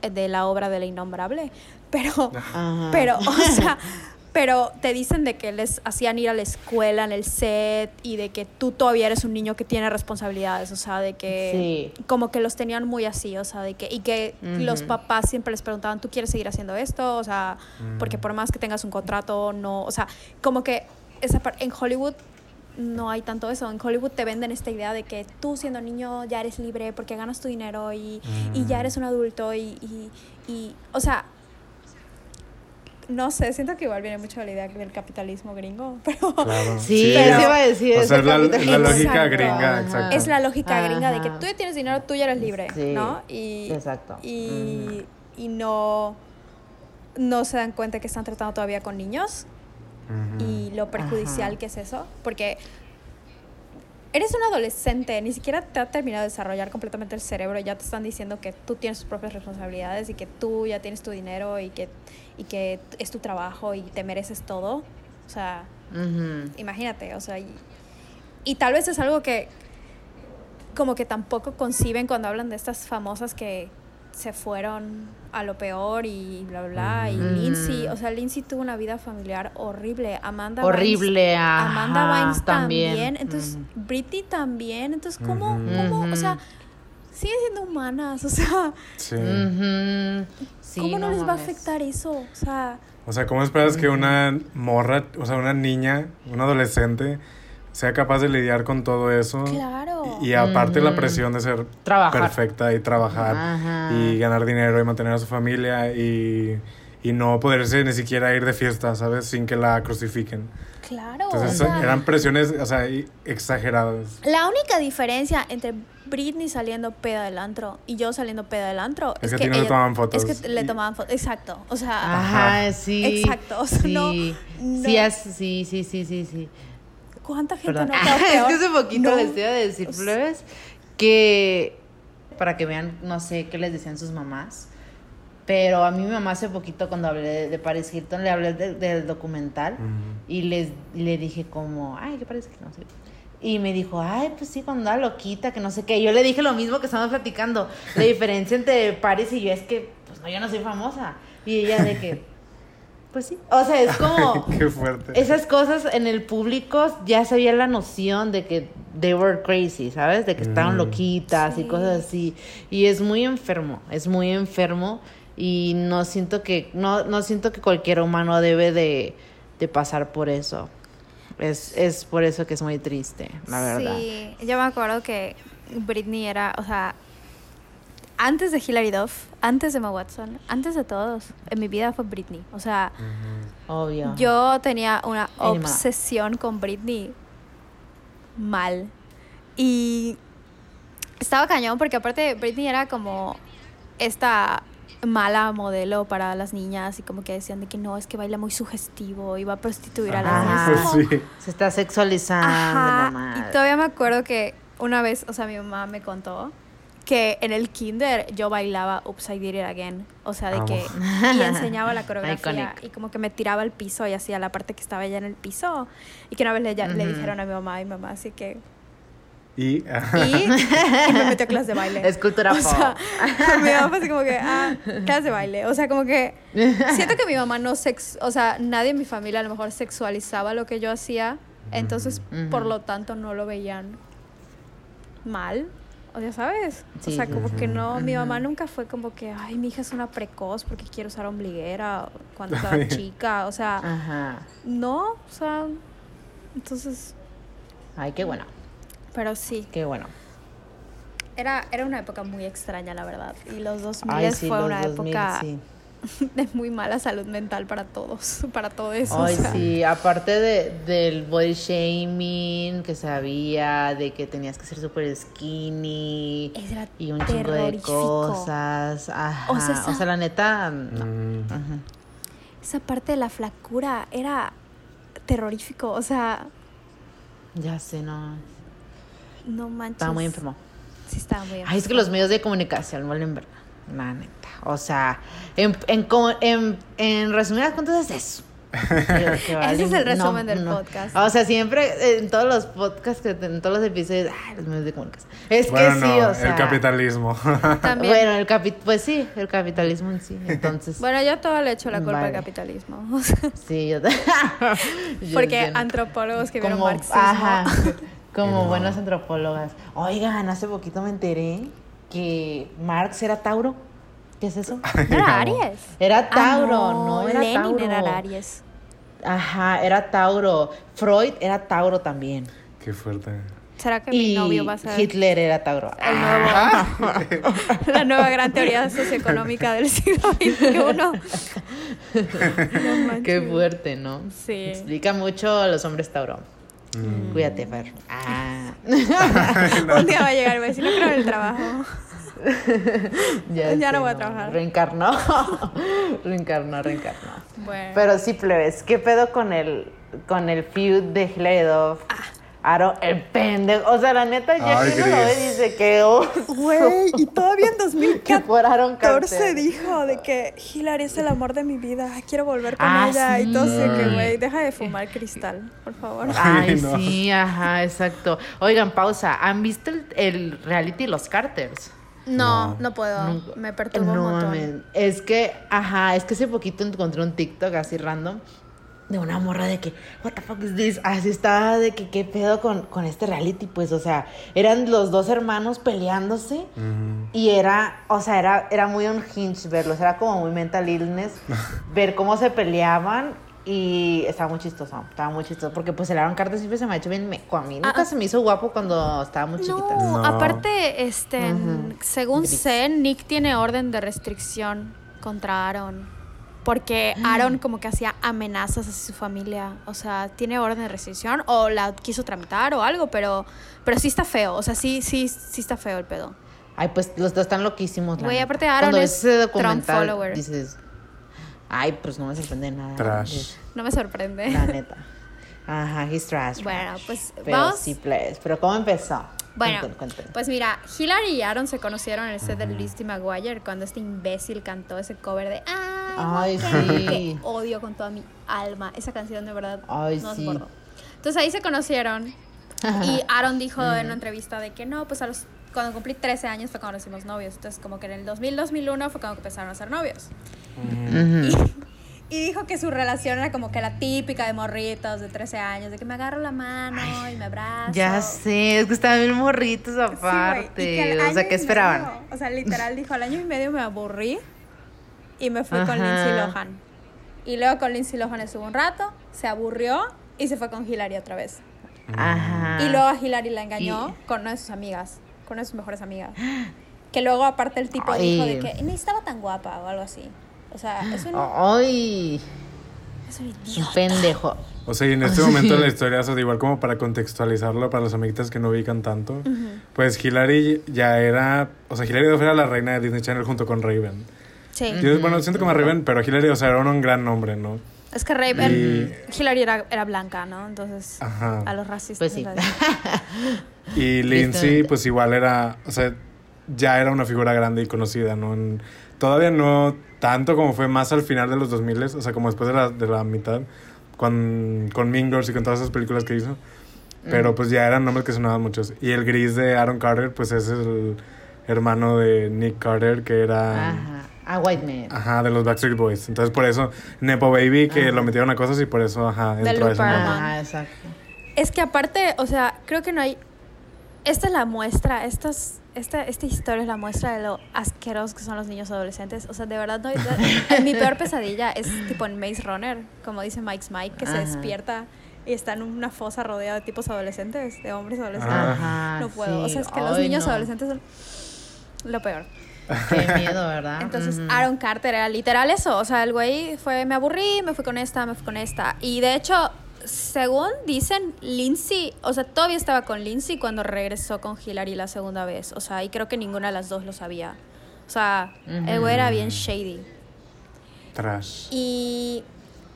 de la obra de La Innombrable, pero, Ajá. pero, o sea, <laughs> pero te dicen de que les hacían ir a la escuela en el set y de que tú todavía eres un niño que tiene responsabilidades, o sea, de que Sí. como que los tenían muy así, o sea, de que y que los papás siempre les preguntaban, ¿tú quieres seguir haciendo esto? O sea, porque por más que tengas un contrato, no, o sea, como que esa en Hollywood no hay tanto eso. En Hollywood te venden esta idea de que tú siendo niño ya eres libre porque ganas tu dinero y, y ya Mm. eres un adulto y, y, y, o sea, no sé, siento que igual viene mucho de la idea del capitalismo gringo, <laughs> pero Claro. Sí, pero- eso iba a decir. O es sea, el es la, lógica Exacto. gringa, exacto. es la lógica gringa de que tú ya tienes dinero, tú ya eres libre, Sí, ¿no? Y, exacto. Y, y no, no se dan cuenta que están tratando todavía con niños Y lo perjudicial Ajá. que es eso, porque eres un adolescente, ni siquiera te ha terminado de desarrollar completamente el cerebro, ya te están diciendo que tú tienes tus propias responsabilidades y que tú ya tienes tu dinero y que, y que es tu trabajo y te mereces todo. O sea, imagínate, o sea, y, y tal vez es algo que como que tampoco conciben cuando hablan de estas famosas que se fueron a lo peor y bla, bla, bla. Y. Lindsay, o sea, Lindsay tuvo una vida familiar horrible. Amanda Horrible, Amanda Bynes también. también. Entonces, Ujú. Britney también. Entonces, ¿cómo, cómo, o sea, siguen siendo humanas? O sea, Sí. ¿cómo no, les va a afectar eso? O sea, O sea, ¿cómo esperas que una morra, o sea, una niña, un adolescente, sea capaz de lidiar con todo eso? claro. Y, y aparte la presión de ser Trabajar. perfecta y trabajar Ajá. y ganar dinero y mantener a su familia y, y no poderse ni siquiera ir de fiesta, ¿sabes? Sin que la crucifiquen. claro. Entonces o sea, eran presiones, o sea, exageradas. La única diferencia entre Britney saliendo peda del antro y yo saliendo peda del antro Es que a ti no le tomaban fotos. Es que le tomaban fotos. Exacto. O sea, Ajá, sí. Exacto, o sea, sí. no- Sí, no. sí, sí, sí, sí, sí. ¿Cuánta gente Perdón. no <laughs> es peor? que hace poquito No. les iba a decir, Pues- plebes, que para que vean, no sé qué les decían sus mamás, pero a mí mi mamá hace poquito cuando hablé de, de Paris Hilton, le hablé de- del documental y les le dije como, ay, ¿qué parece que no sé? Y me dijo, ay, pues sí, cuando andaba loquita, que no sé qué. Yo le dije lo mismo que estamos platicando. La <laughs> diferencia entre Paris y yo es que, pues no, yo no soy famosa. Y ella de que, pues sí. O sea, es como... <laughs> Qué fuerte. Esas cosas en el público ya se había la noción de que they were crazy, ¿sabes? De que estaban Mm. loquitas y Sí. cosas así. Y es muy enfermo, es muy enfermo y no siento que no, no siento que cualquier humano debe de, de pasar por eso. Es, es por eso que es muy triste, la verdad. Sí, yo me acuerdo que Britney era, o sea, antes de Hilary Duff, antes de Emma Watson, antes de todos, en mi vida fue Britney. O sea. Obvio. Yo tenía una obsesión con Britney mal. Y estaba cañón porque aparte Britney era como esta mala modelo para las niñas y como que decían de que no, es que baila muy sugestivo y va a prostituir a las Ajá. niñas. Es como- sí. Se está sexualizando. Ajá. la madre. Y todavía me acuerdo que una vez, o sea, mi mamá me contó que en el kinder yo bailaba I Did It Again. O sea, de Ah, que... Y enseñaba la <laughs> coreografía. Y como que me tiraba al piso y hacía la parte que estaba ella en el piso. Y que una vez le, ya- le Ujú. dijeron a mi mamá y mi mamá así que... Y, <laughs> Y, y me metió a clase de baile. Es cultura O pop. sea, <laughs> mi mamá fue así como que, ah, clase de baile. O sea, como que siento que mi mamá no sex, o sea, nadie en mi familia a lo mejor sexualizaba lo que yo hacía, entonces Ujú. por lo tanto no lo veían mal. O sea, ¿sabes? Sí, o sea, como sí. que no, mi mamá nunca fue como que, ay, mi hija es una precoz porque quiere usar ombliguera cuando <laughs> estaba chica. O sea, Ajá. no, o sea, entonces, Ay, qué bueno. pero sí, Qué bueno. era, era una época muy extraña, la verdad. Y los 2000 Ay, sí, fue los una 2000, época. <laughs> de muy mala salud mental para todos, para todo eso. Ay, o sea. sí, aparte de, del body shaming que se había, de que tenías que ser súper skinny Era y un chingo de cosas. Ajá. O O sea, la neta, no. Mm, Ajá. Esa parte de la flacura era terrorífico, o sea, Ya sé, no. no manches. Estaba muy enfermo. Sí, estaba muy enfermo. Ay, es que los medios de comunicación valen verga. La neta. O sea, en, en, co- en, en resumidas cuentas es eso. <laughs> Ese es el resumen del podcast. O sea, siempre en todos los podcasts, que, en todos los episodios, ay, los medios de comunicación. Es Bueno, que no, sí, o sea. el capitalismo. <laughs> También. Bueno, el capi pues sí, el capitalismo en sí. Entonces, <laughs> Bueno, yo todo le echo la culpa al capitalismo. o sea, sí, yo, yo porque antropólogos que vieron como, marxismo. ajá, como No. buenas antropólogas. Oigan, hace poquito me enteré que Marx era Tauro. ¿Qué es eso? <laughs> ¿No era Aries? Era Ah, Tauro, no, era Lenin Tauro. era Aries. Ajá, era Tauro. Freud era Tauro también. Qué fuerte. ¿Será que mi novio va a ser Hitler era Tauro. el nuevo, <laughs> la nueva gran teoría socioeconómica del siglo XXI? <laughs> No. Qué fuerte, ¿no? Sí. Explica mucho a los hombres Tauro. Mm. Cuídate, Fer. Ah. <laughs> Un día va a llegar y va a decir, no creo en el trabajo. <laughs> Ya no sé, voy a trabajar. Reencarnó. <laughs> reencarnó, reencarnó. Bueno. Pero sí, plebes, ¿qué pedo con el, con el feud de Hilary Duff? Ah. Aaron, el pendejo. O sea, la neta, ya Ay, que uno lo ve dice que. Güey, y todavía en 2014 <laughs> Que fuera Aaron Carter. dijo de que Hillary es el amor de mi vida, quiero volver con Ah, ella. Y todo así que, sí. güey, deja de fumar cristal, por favor. <laughs> Ay, Ay, no. sí, ajá, exacto. Oigan, pausa. ¿Han visto el, el reality Los Carters? No, No. no puedo, Nunca- me perturba no, un montón. mames. Es que, ajá, es que hace poquito encontré un TikTok así random de una morra de que, what the fuck is this? Así estaba de que, ¿qué pedo con, con este reality? Pues, o sea, eran los dos hermanos peleándose Mm. y era, o sea, era, era muy unhinged verlos, era como muy mental illness, <laughs> ver cómo se peleaban y estaba muy chistoso, estaba muy chistoso, porque pues el Aaron Carter siempre se me ha hecho bien meco a mí, nunca Ah, se me hizo guapo cuando estaba muy chiquita. No, No. aparte, este, según Gris. sé, Nick tiene orden de restricción contra Aaron. Porque Aaron como que hacía amenazas hacia su familia. O sea, tiene orden de restricción o la quiso tramitar o algo, pero, pero sí está feo. O sea, sí, sí, sí está feo el pedo. Ay, pues los dos están loquísimos. Güey, aparte Aaron Cuando es ese Trump documental, follower. dices, ay, pues no me sorprende nada. Trash. No me sorprende. La neta. Ajá, he's trash. Bueno, trash. pues, Pero vamos. sí, please. Pero ¿cómo empezó? Bueno, Cuenten, cuenten. pues mira, Hillary y Aaron se conocieron en el set de Lizzie McGuire cuando este imbécil cantó ese cover de Ay, Ay, sí. que odio con toda mi alma. Esa canción de verdad Ay, no sí. soporto. Entonces ahí se conocieron y <laughs> Aaron dijo en una entrevista de que no, pues a los cuando cumplí 13 años fue cuando nos hicimos novios. Entonces como que en el 2000-2001 fue cuando empezaron a ser novios. Ujú. Y dijo que su relación era como que la típica de morritos de 13 años, de que me agarro la mano y me abrazo. Ya sé, es que estaban bien morritos Sí, y aparte. al o sea, y ¿qué esperaban? medio, o sea, literal dijo, al año y medio me aburrí y me fui con. Lindsay Lohan. Y luego con Lindsay Lohan estuvo un rato, se aburrió y se fue con Hilary otra vez. Ajá. Y luego a Hilary la engañó Y- con una de sus amigas, con una de sus mejores amigas. Que luego aparte el tipo Ay. dijo de que ni estaba tan guapa o algo así. O sea, es un, Ay, es un un idiota. pendejo. O sea, y en este <laughs> momento de la historia, o sea, igual como para contextualizarlo para los amiguitas que no ubican tanto, pues Hilary ya era, o sea, Hilary Duff era la reina de Disney Channel junto con Raven. Sí. Yo, bueno, siento como Raven, pero Hilary, o sea, era un gran nombre, ¿no? Es que Raven, Hilary era, era blanca, ¿no? Entonces, Ajá. a los racistas. Pues sí. <laughs> Y Lindsay, pues igual era, o sea, ya era una figura grande y conocida, ¿no? En- todavía no tanto como fue más al final de los 2000, o sea, como después de la, de la mitad, con, con Mean Girls y con todas esas películas que hizo. Pero pues ya eran nombres que sonaban muchos. Y el gris de Aaron Carter, pues es el hermano de Nick Carter, que era... Ajá. A White Man. Ajá, de los Backstreet Boys. Entonces por eso Nepo Baby, que Ajá. lo metieron a cosas y por eso, ajá, De entró Lou ese. Ajá, exacto. Es que aparte, o sea, creo que no hay. Esta es la muestra, estas, esta, esta historia es la muestra de lo asquerosos que son los niños adolescentes. O sea, de verdad, no, <laughs> no- mi peor pesadilla es tipo en Maze Runner, como dice Mike's Mike, que se despierta y está en una fosa rodeada de tipos adolescentes, de hombres adolescentes. Ajá. no puedo. o sea, es que los niños no. adolescentes son lo peor. Qué miedo, ¿verdad? Entonces. Aaron Carter era literal eso. O sea, el güey fue, me aburrí, me fui con esta, me fui con esta. Y de hecho, según dicen, Lindsay, o sea, todavía estaba con Lindsay cuando regresó con Hillary la segunda vez. O sea, y creo que ninguna de las dos lo sabía. O sea, el güey era bien shady. Trash. Y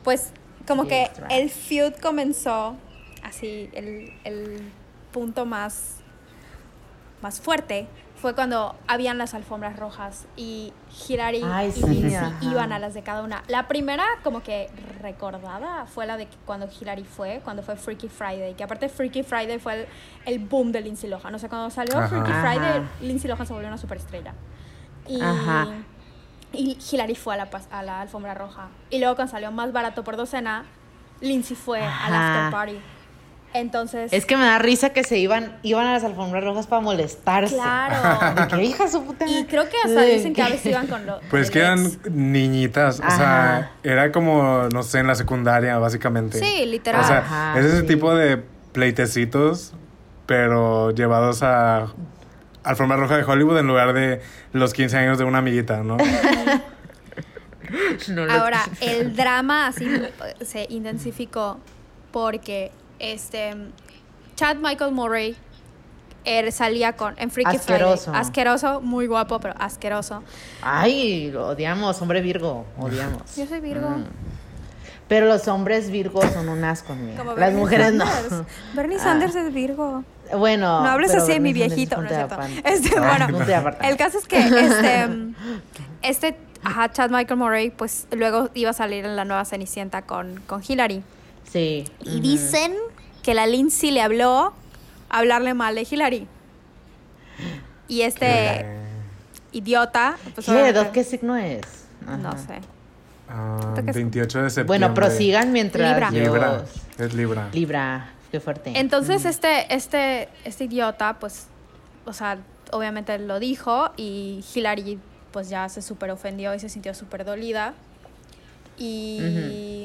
pues, como Sí, que trash. el feud comenzó así, el, el punto más, más fuerte fue cuando habían las alfombras rojas y Hillary Ay, y sí, Lindsay ajá. iban a las de cada una. La primera como que recordada fue la de que cuando Hillary fue, cuando fue Freaky Friday, que aparte Freaky Friday fue el, el boom de Lindsay Lohan. O sea, cuando salió Ajá. Freaky Ajá. Friday, Lindsay Lohan se volvió una superestrella. Y, Ajá. y Hillary fue a la, a la alfombra roja. Y luego cuando salió más barato por docena, Lindsay fue al after party. Entonces, Es que me da risa que se iban, iban a las alfombras rojas para molestarse. claro. <laughs> De que hija su puta. y creo que hasta dicen que a veces iban con los. <laughs> Pues que eran niñitas, o sea, era como, no sé, en la secundaria, básicamente. Sí, literal. O sea, Ajá, es ese sí. tipo de pleitecitos, pero llevados a alfombra roja de Hollywood en lugar de los 15 años de una amiguita, ¿no? <laughs> Ahora, el drama así se intensificó porque este Chad Michael Murray él salía con en Freaky Asqueroso. Friday. Asqueroso, muy guapo, pero asqueroso. Ay, lo odiamos, hombre Virgo, odiamos. Yo soy Virgo. Mm. Pero los hombres Virgo son un asco. Como Las Bernie mujeres no. Sanders. Bernie Ah. Sanders es Virgo. Bueno. No hables así de mi viejito, no es cierto. Este, bueno, el caso es que este, este ajá, Chad Michael Murray, pues luego iba a salir en la nueva Cenicienta con, con Hillary. Sí. Y dicen que la Lindsay le habló a hablarle mal de Hillary. Y este idiota, pues ¿Qué? obviamente- ¿Dove qué signo es? no Ajá. sé. ah, que es- 28 de septiembre. Bueno, prosigan mientras Libra. yo- Libra, es Libra. Libra, qué fuerte. Entonces este, este, este idiota, pues, o sea, obviamente lo dijo y Hillary pues ya se súper ofendió y se sintió súper dolida. Y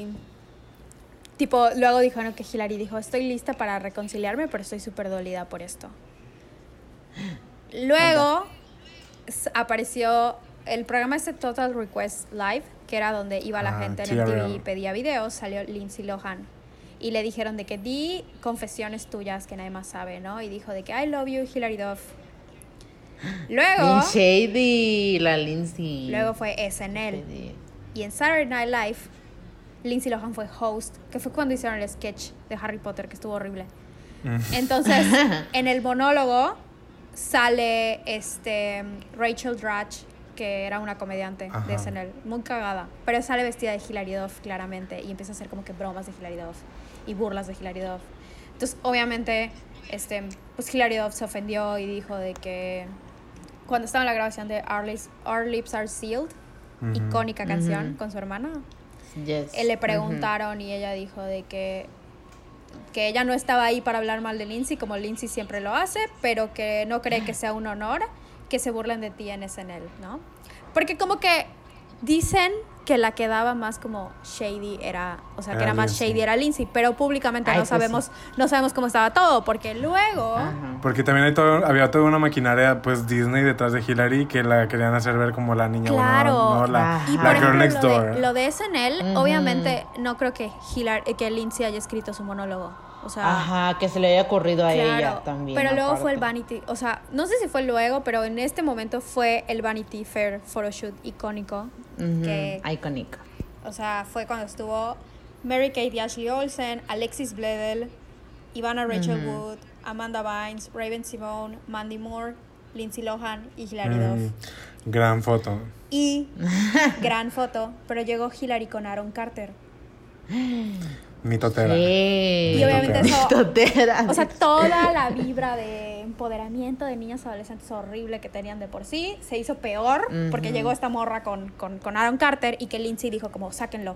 tipo, luego dijeron que Hillary dijo, estoy lista para reconciliarme, pero estoy súper dolida por esto. Luego s- apareció el programa este Total Request Live, que era donde iba la Ah, gente en el. TV y pedía videos, salió Lindsay Lohan. Y le dijeron de que di confesiones tuyas que nadie más sabe, ¿no? Y dijo de que I love you, Hilary Duff. Luego, shady, la Lindsay. luego fue SNL. Shady. Y en Saturday Night Live, Lindsay Lohan fue host, que fue cuando hicieron el sketch de Harry Potter, que estuvo horrible. Entonces, <laughs> en el monólogo sale este Rachel Dratch, que era una comediante de. SNL, muy cagada, pero sale vestida de Hilary Duff claramente y empieza a hacer como que bromas de Hilary Duff y burlas de Hilary Duff. Entonces, obviamente, este, pues Hilary Duff se ofendió y dijo de que cuando estaba en la grabación de Our Lips, Our Lips Are Sealed, icónica canción con su hermana, Yes. eh, le preguntaron y ella dijo de que que ella no estaba ahí para hablar mal de Lindsay como Lindsay siempre lo hace, pero que no cree que sea un honor que se burlen de ti en SNL, ¿no? Porque como que dicen que la que daba más como shady era, o sea, que Era era más Lindsay. shady era Lindsay, pero públicamente Ay, no pues sabemos no sabemos cómo estaba todo, porque luego Ajá. Porque también hay todo, había toda una maquinaria, pues Disney detrás de Hillary que la querían hacer ver como la niña Claro. buena, no, la. Y la por girl ejemplo, next lo door. de, lo de SNL, Ujú. obviamente no creo que Hillary, que Lindsay haya escrito su monólogo. O sea, Ajá, que se le haya ocurrido a ella también. Pero luego fue el. Vanity, o sea, no sé si fue luego, pero en este momento fue el Vanity Fair photoshoot icónico. Que, Icónico. o sea, fue cuando estuvo Mary Kate y Ashley Olsen, Alexis Bledel, Ivana Rachel. Wood, Amanda Bynes, Raven Simone, Mandy Moore, Lindsay Lohan y Hilary Mm, Duff. gran foto. Y <laughs> gran foto, pero llegó Hilary con Aaron Carter. <gasps> <gasps> Mitotera. Sí. Y obviamente eso- Mitotera. O sea, toda la vibra de empoderamiento de niñas adolescentes horrible que tenían de por sí se hizo peor porque Ujú. llegó esta morra con, con, con Aaron Carter y que Lindsay dijo como, sáquenlo.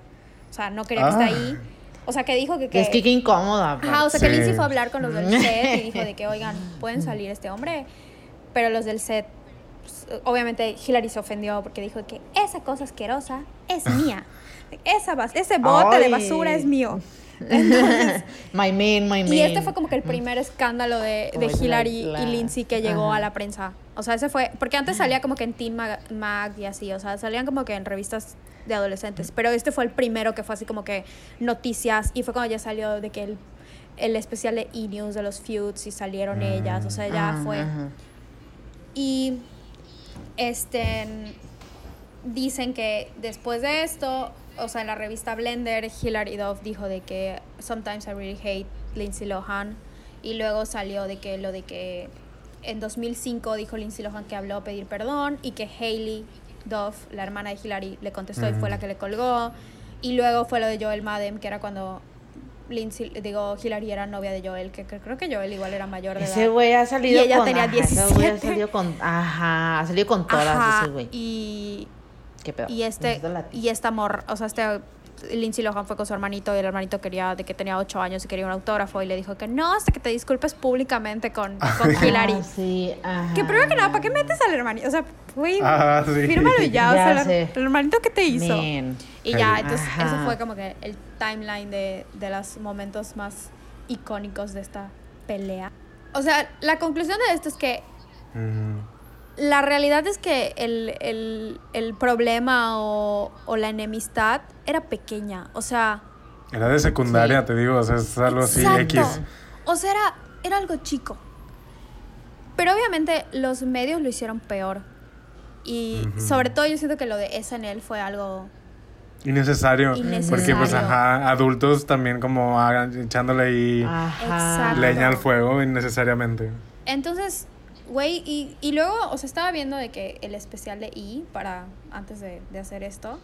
O sea, no quería que Ah. esté ahí. O sea, que dijo que... que es que qué incómoda. Ajá, o sea, que Sí. Lindsay fue a hablar con los del set y dijo de que, oigan, pueden salir este hombre. Pero los del set, pues, obviamente Hillary se ofendió porque dijo que esa cosa asquerosa es mía. Esa bas- ese bote de basura es mío. <laughs> Entonces, my man, my man. y este fue como que el primer escándalo de, de la- Hillary la- y Lindsay que llegó ajá. a la prensa. O sea, ese fue, porque antes salía como que en Teen Mag, Mag y así, o sea, salían como que en revistas de adolescentes, pero este fue el primero que fue así como que noticias y fue cuando ya salió de que el, el especial de E-News de los feuds y salieron Mm. ellas, o sea, ya fue. ajá. Y este dicen que después de esto, o sea, en la revista Blender, Hilary Duff dijo de que sometimes I really hate Lindsay Lohan y luego salió de que lo de que en 2005 dijo Lindsay Lohan que habló a pedir perdón y que Hailey Duff, la hermana de Hilary, le contestó y fue la que le colgó y luego fue lo de Joel Madden, que era cuando Lindsay, digo, Hilary era novia de Joel, que cre- creo que Joel igual era mayor de Ese edad. güey ha salido Y ella con. tenía ajá, ese güey ha 17. salido con. Ajá, ha salido con todas Ajá, ese güey. y Qué pedo. y este y esta morra, o sea, este Lindsay Lohan fue con su hermanito y el hermanito quería de que tenía ocho años y quería un autógrafo y le dijo que no hasta que te disculpes públicamente con, <laughs> con Hillary. Ah, sí, ajá. Que primero que nada, ¿para qué metes al hermanito? O sea, güey, Ah, sí. fírmalo y ya, o sea, el- hermanito que te hizo. Man. Y ya, Ajá. entonces eso fue como que el timeline de, de los momentos más icónicos de esta pelea. O sea, la conclusión de esto es que. La realidad es que el, el- el problema o, o la enemistad era pequeña. O sea, Era de secundaria, Sí. te digo, o sea, es algo así exacto. X. O sea, era, era algo chico. Pero obviamente los medios lo hicieron peor. Y Ujú. sobre todo yo siento que lo de SNL fue algo... Innecesario. Innecesario. Porque, pues, ajá, adultos también como hagan- echándole ahí Ajá. Leña al fuego innecesariamente. Entonces, güey, y, y luego, o sea, estaba viendo de que el especial de E para antes de, de hacer esto.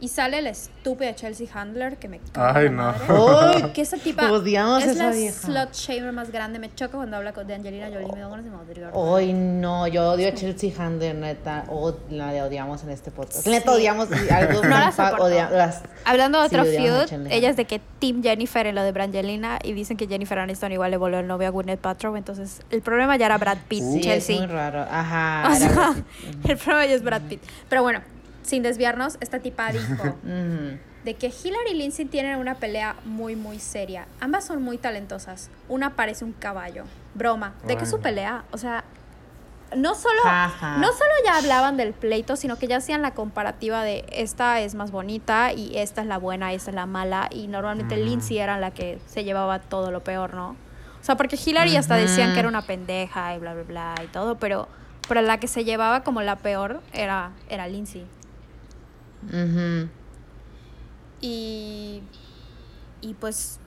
Y sale la estúpida Chelsea Handler que me caga Ay, la no. madre. <laughs> Uy, Que esa tipa Odiamos es esa la vieja. slut shamer más grande. Me choca cuando habla con, de Angelina Jolie. Me da ganas de madrigar. Hoy no, yo odio a Chelsea Handler, neta. O la de odiamos en este podcast. Neta, odiamos algo. No la soporto. odia- las- Hablando de Sí, otro a feud, Chandler. ella es de que Team Jennifer en lo de Brangelina y dicen que Jennifer Aniston igual le volvió el novio a Gwyneth Paltrow, entonces el problema ya era Brad Pitt, Sí, es Chelsea. muy raro. Ajá. O sea, <laughs> el problema ya es Brad Pitt. Pero bueno, sin desviarnos, esta tipa dijo Ujú. <laughs> de que Hillary y Lindsay tienen una pelea muy, muy seria. Ambas son muy talentosas. Una parece un caballo. Broma. ¿De qué su pelea? O sea, no solo, Ajá. no solo ya hablaban del pleito, sino que ya hacían la comparativa de esta es más bonita y esta es la buena y esta es la mala. Y normalmente. Lindsay era la que se llevaba todo lo peor, ¿no? O sea, porque Hillary hasta decían que era una pendeja y bla, bla, bla y todo, pero, pero la que se llevaba como la peor era, era Lindsay. Ujú. Y, y pues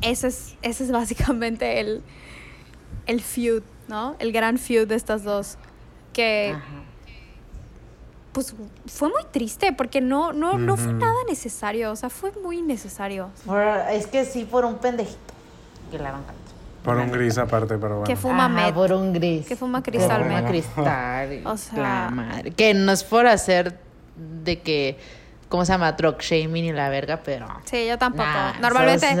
ese es, ese es <laughs> básicamente el, el feud, ¿no? El gran feud de estas dos. Que Ajá. pues fue muy triste porque no, no, no fue nada necesario. O sea, fue muy innecesario. Por- es que sí, por un pendejito. Que la banca. Por un gris aparte, pero bueno. Que fuma Ajá, met. por un gris. Que fuma cristal met. cristal. <laughs> O sea- La madre. Que no es por hacer de que. ¿Cómo se llama? Drug shaming y la verga, pero. Sí, yo tampoco. Nah, Normalmente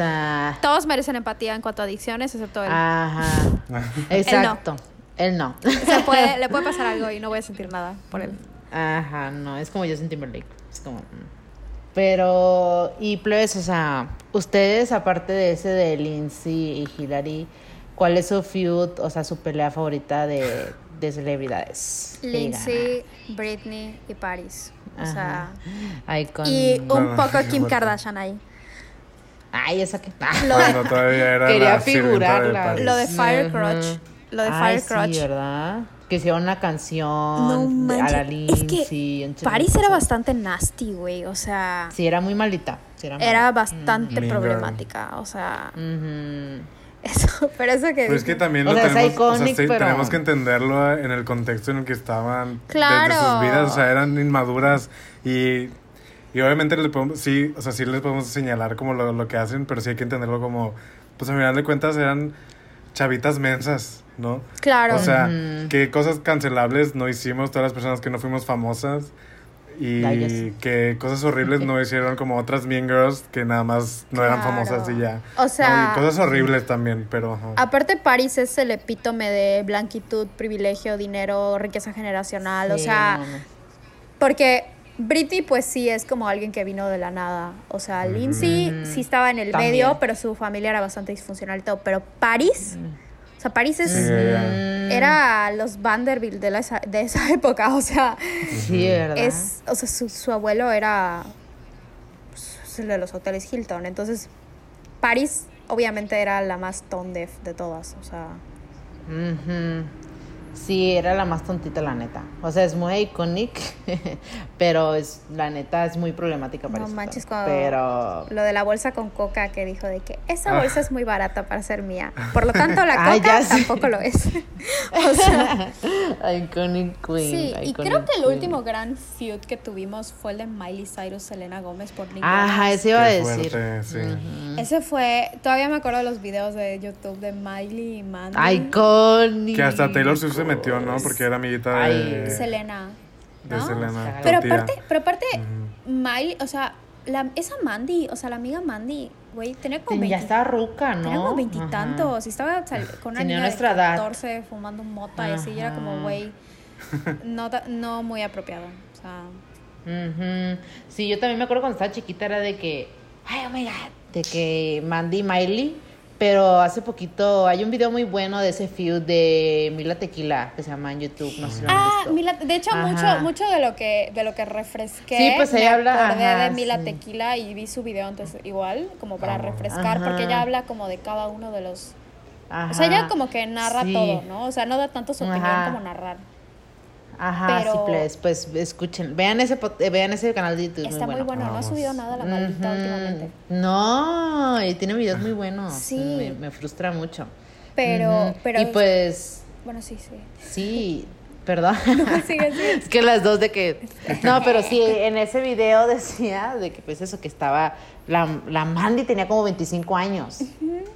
todos merecen empatía en cuanto a adicciones, excepto él. Ajá. <laughs> Exacto. Él no. Se puede, <laughs> le puede pasar algo y no voy a sentir nada por él. Ajá, no, es como Justin Timberlake. Es como. mm. Pero, y plebes, o sea, ustedes, aparte de ese de Lindsay y Hillary, ¿cuál es su feud, o sea, su pelea favorita de, de celebridades? Lindsay, Britney y Paris. O Ajá. sea, y un poco Kim. Kardashian ahí. Ay, esa que. Lo de- Cuando todavía era Quería la sirvienta de figurarla. Lo de Fire Ujú. Crotch. Lo de Ay, Fire Crotch. Sí, ¿verdad? Que hicieron una canción No de- a la manches. Es Lindsay. que Paris era bastante nasty, güey. O sea, Sí, era muy malita. sí, era bastante problemática. O sea, Ujú. Eso, pero eso que. Pero es que también O lo sea, es tenemos, o sea, iconic, sí, pero- tenemos que entenderlo en el contexto en el que estaban Claro. desde sus vidas, o sea, eran inmaduras y, Y obviamente les podemos, sí, o sea, sí les podemos señalar como lo, lo que hacen, pero sí hay que entenderlo como, pues al final de cuentas eran chavitas mensas, ¿no? Claro. O sea, Ujú. que cosas cancelables no hicimos todas las personas que no fuimos famosas. Y que cosas horribles no hicieron como otras Mean Girls que nada más no eran Claro. famosas y ya. O sea- No, y cosas horribles también, pero... ajá. Aparte, Paris es el epítome de blanquitud, privilegio, dinero, riqueza generacional. o sea, no, no. porque Britney, pues sí, es como alguien que vino de la nada. O sea, Lindsay sí estaba en el También. medio, pero su familia era bastante disfuncional y todo. Pero Paris, o sea, Paris es, Sí, era- era los Vanderbilt de, la- de esa <laughs> época. O sea, Sí, es, o sea su, su abuelo era pues, el de los hoteles Hilton. Entonces, Paris obviamente era la más tone deaf de todas. O sea. Sí, era la más tontita, la neta. O sea, es muy iconic, <laughs> pero es la neta es muy problemática para no eso. manches cuando Pero lo de la bolsa con coca que dijo de que esa bolsa es muy barata para ser mía. Por lo tanto, la <laughs> Ah, coca tampoco lo es. <laughs> o sea, iconic queen. sí, y iconic creo que el queen. último gran feud que tuvimos fue el de Miley Cyrus Selena Gómez por Nick Ajá, eso iba a decir. fuerte, sí. Ese fue, todavía me acuerdo de los videos de YouTube de Miley y Mandy. Iconic. Que hasta Taylor Swift se metió, ¿no? Porque era amiguita de, Ay. Selena. de ¿no? Selena. Pero aparte, pero aparte, Ujú. Miley, o sea, la, esa Mandy, o sea, la amiga Mandy, güey, tenía como Ya 20 estaba ruca, ¿no? Tenía como veintitantos. Y estaba sal- con una Tenía niña nuestra de edad. 14 fumando mota y así. Y era como, güey, <laughs> no, no muy apropiado. O sea, Ujú. Sí, yo también me acuerdo cuando estaba chiquita era de que, ay, oh my god, de que Mandy y Miley, pero hace poquito hay un video muy bueno de ese feud de Mila Tequila que se llama en YouTube, no sé si lo han ah, visto. Mila, de hecho, Ajá. mucho, mucho de lo que, de lo que refresqué, Sí, pues me ella habla, acordé ajá, de Mila sí. Tequila y vi su video antes igual, como para Ah. refrescar, porque Ajá. ella habla como de cada uno de los... O sea, ella como que narra Sí. todo, ¿no? O sea, no da tanto su opinión como narrar. Ajá, pero- sí, pues, pues escuchen, vean ese, eh, vean ese canal de YouTube. Está muy bueno, no ha subido nada la maldita últimamente. No, y tiene videos muy buenos. Sí. Me, me frustra mucho. Pero, pero... Y pues, Bueno, sí, sí. sí, perdón. <laughs> Sigue, sigue. <laughs> Es que las dos de que... No, pero sí, en ese video decía de que pues eso, que estaba... La, la Mandy tenía como 25 años.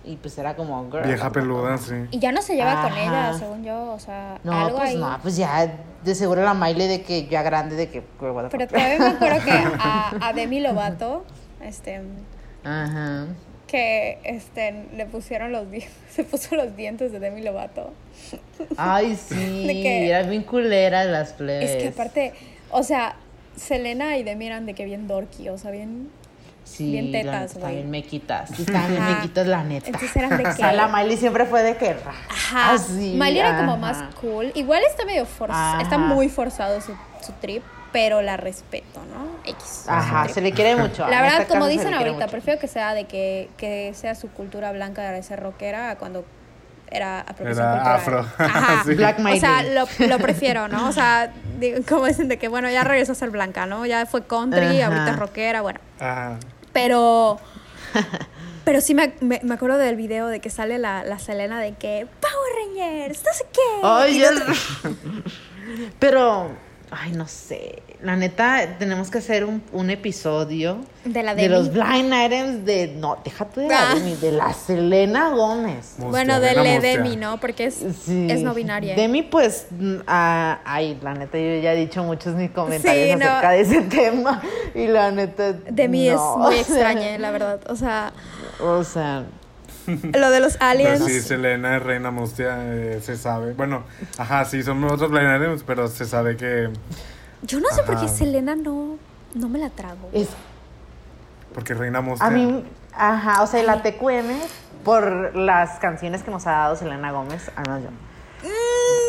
Y pues era como... girl, Vieja peluda, sí. Y ya no se lleva con ella, según yo, o sea, No, algo pues ahí. no, pues ya de seguro la Miley de que ya grande de que... Pero todavía me acuerdo que <laughs> a, a Demi Lovato, este, Ajá. que este, le pusieron los dientes, se puso los dientes de Demi Lovato. Ay, <laughs> sí, De que- eran bien culeras las plebes. Es que aparte, o sea, Selena y Demi eran de que bien dorky, o sea, bien... sí, bien tetas, güey. bien mequitas. Sí, estaban bien Ajá. mequitas, la neta. Entonces eran de <laughs> O sea, que- la Miley siempre fue de que... Ajá. así, Miley era como más cool. Igual está medio forzado, está muy forzado su, su trip, pero la respeto, ¿no? X. Ajá, se le quiere mucho. La verdad, este como dicen ahorita, mucho. prefiero que sea de que, que sea su cultura blanca de ser rockera a cuando era apropiación Era cultural. afro. <laughs> Ajá. Sí. Black O sea, lo, lo <laughs> prefiero, ¿no? O sea, digo, como dicen de que, bueno, ya regresó a ser blanca, ¿no? Ya fue country, Ajá. ahorita es rockera, bueno. Ajá. Pero... <laughs> Pero sí me, me, me acuerdo del video de que sale la, la Selena de que Power Rangers, no sé qué. Ya- no- Pero, ay, no sé. La neta, tenemos que hacer un, un episodio De la de los blind items de. No, déjate de la Ah. Demi, de la Selena Gómez. Bueno, de la. Demi, ¿no? Porque es, Sí. es no binaria. Demi, pues, mm, ah, ay, la neta, yo ya he dicho muchos mis comentarios Sí, no. acerca de ese <laughs> tema. Y la neta. Demi no, es muy sea, extraña, la verdad. O sea, O sea, lo de los Pero aliens. sí, Selena es reina mustia, eh, se sabe. Bueno, ajá, sí, son otros planetarios, pero se sabe que. Yo no sé por qué. Selena no, no me la trago. es Porque reina mustia. A mí, ajá, o sea, la TQM por las canciones que nos ha dado Selena Gómez, ah, no, yo.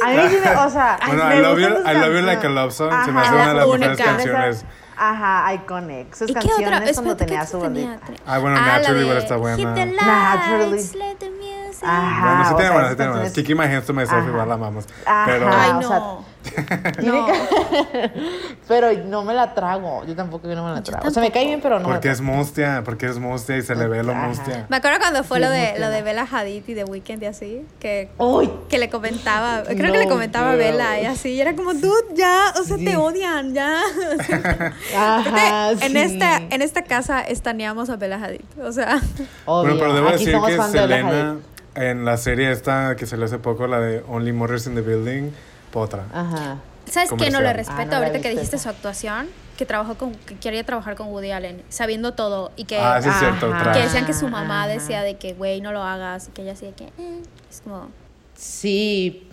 A mí sí me, o sea, Bueno, me I love, you, sus I love you canciones. like a love song. se me hace una de las mejores canciones. Ajá, iconic. Sus ¿Y qué canciones otra? cuando Espérate, tenía ¿qué su tenía? Ah, bueno, Naturally de igual está buena. Hit the Naturally. let the music. Ajá. Bueno, sí sea, buenas, sí tiene buenas. Kiki My Hands to Myself igual la amamos. Ajá, Pero. Ay, o sea, <laughs> no. <laughs> Pero no me la trago. Yo tampoco yo no me la trago. O sea, me cae bien, pero no me Porque es mustia, porque es mustia y se le ve lo Ajá. mustia. Me acuerdo cuando fue Sí, lo de lo de. Bella Hadid y The Weeknd y así, que que le comentaba, creo que le comentaba a. Bella y así, y era como, dude, ya, o sea, Sí. te odian, ya. <laughs> Ajá, en esta en esta casa estaneamos a Bella Hadid, o sea, Obvio. Bueno, pero debo Aquí decir que de Selena, Hadid. en la serie esta que salió hace poco, la de Only Murders in the Building, potra. Ajá. ¿sabes qué? No le Ah, respeto no la he ahorita que dijiste esa. su actuación, que trabajó con que quería trabajar con Woody Allen, sabiendo todo y que Ah, sí es cierto, Ajá. trash. que decían que su mamá Ajá. decía de que güey, no lo hagas y que ella así de que eh, es como Sí,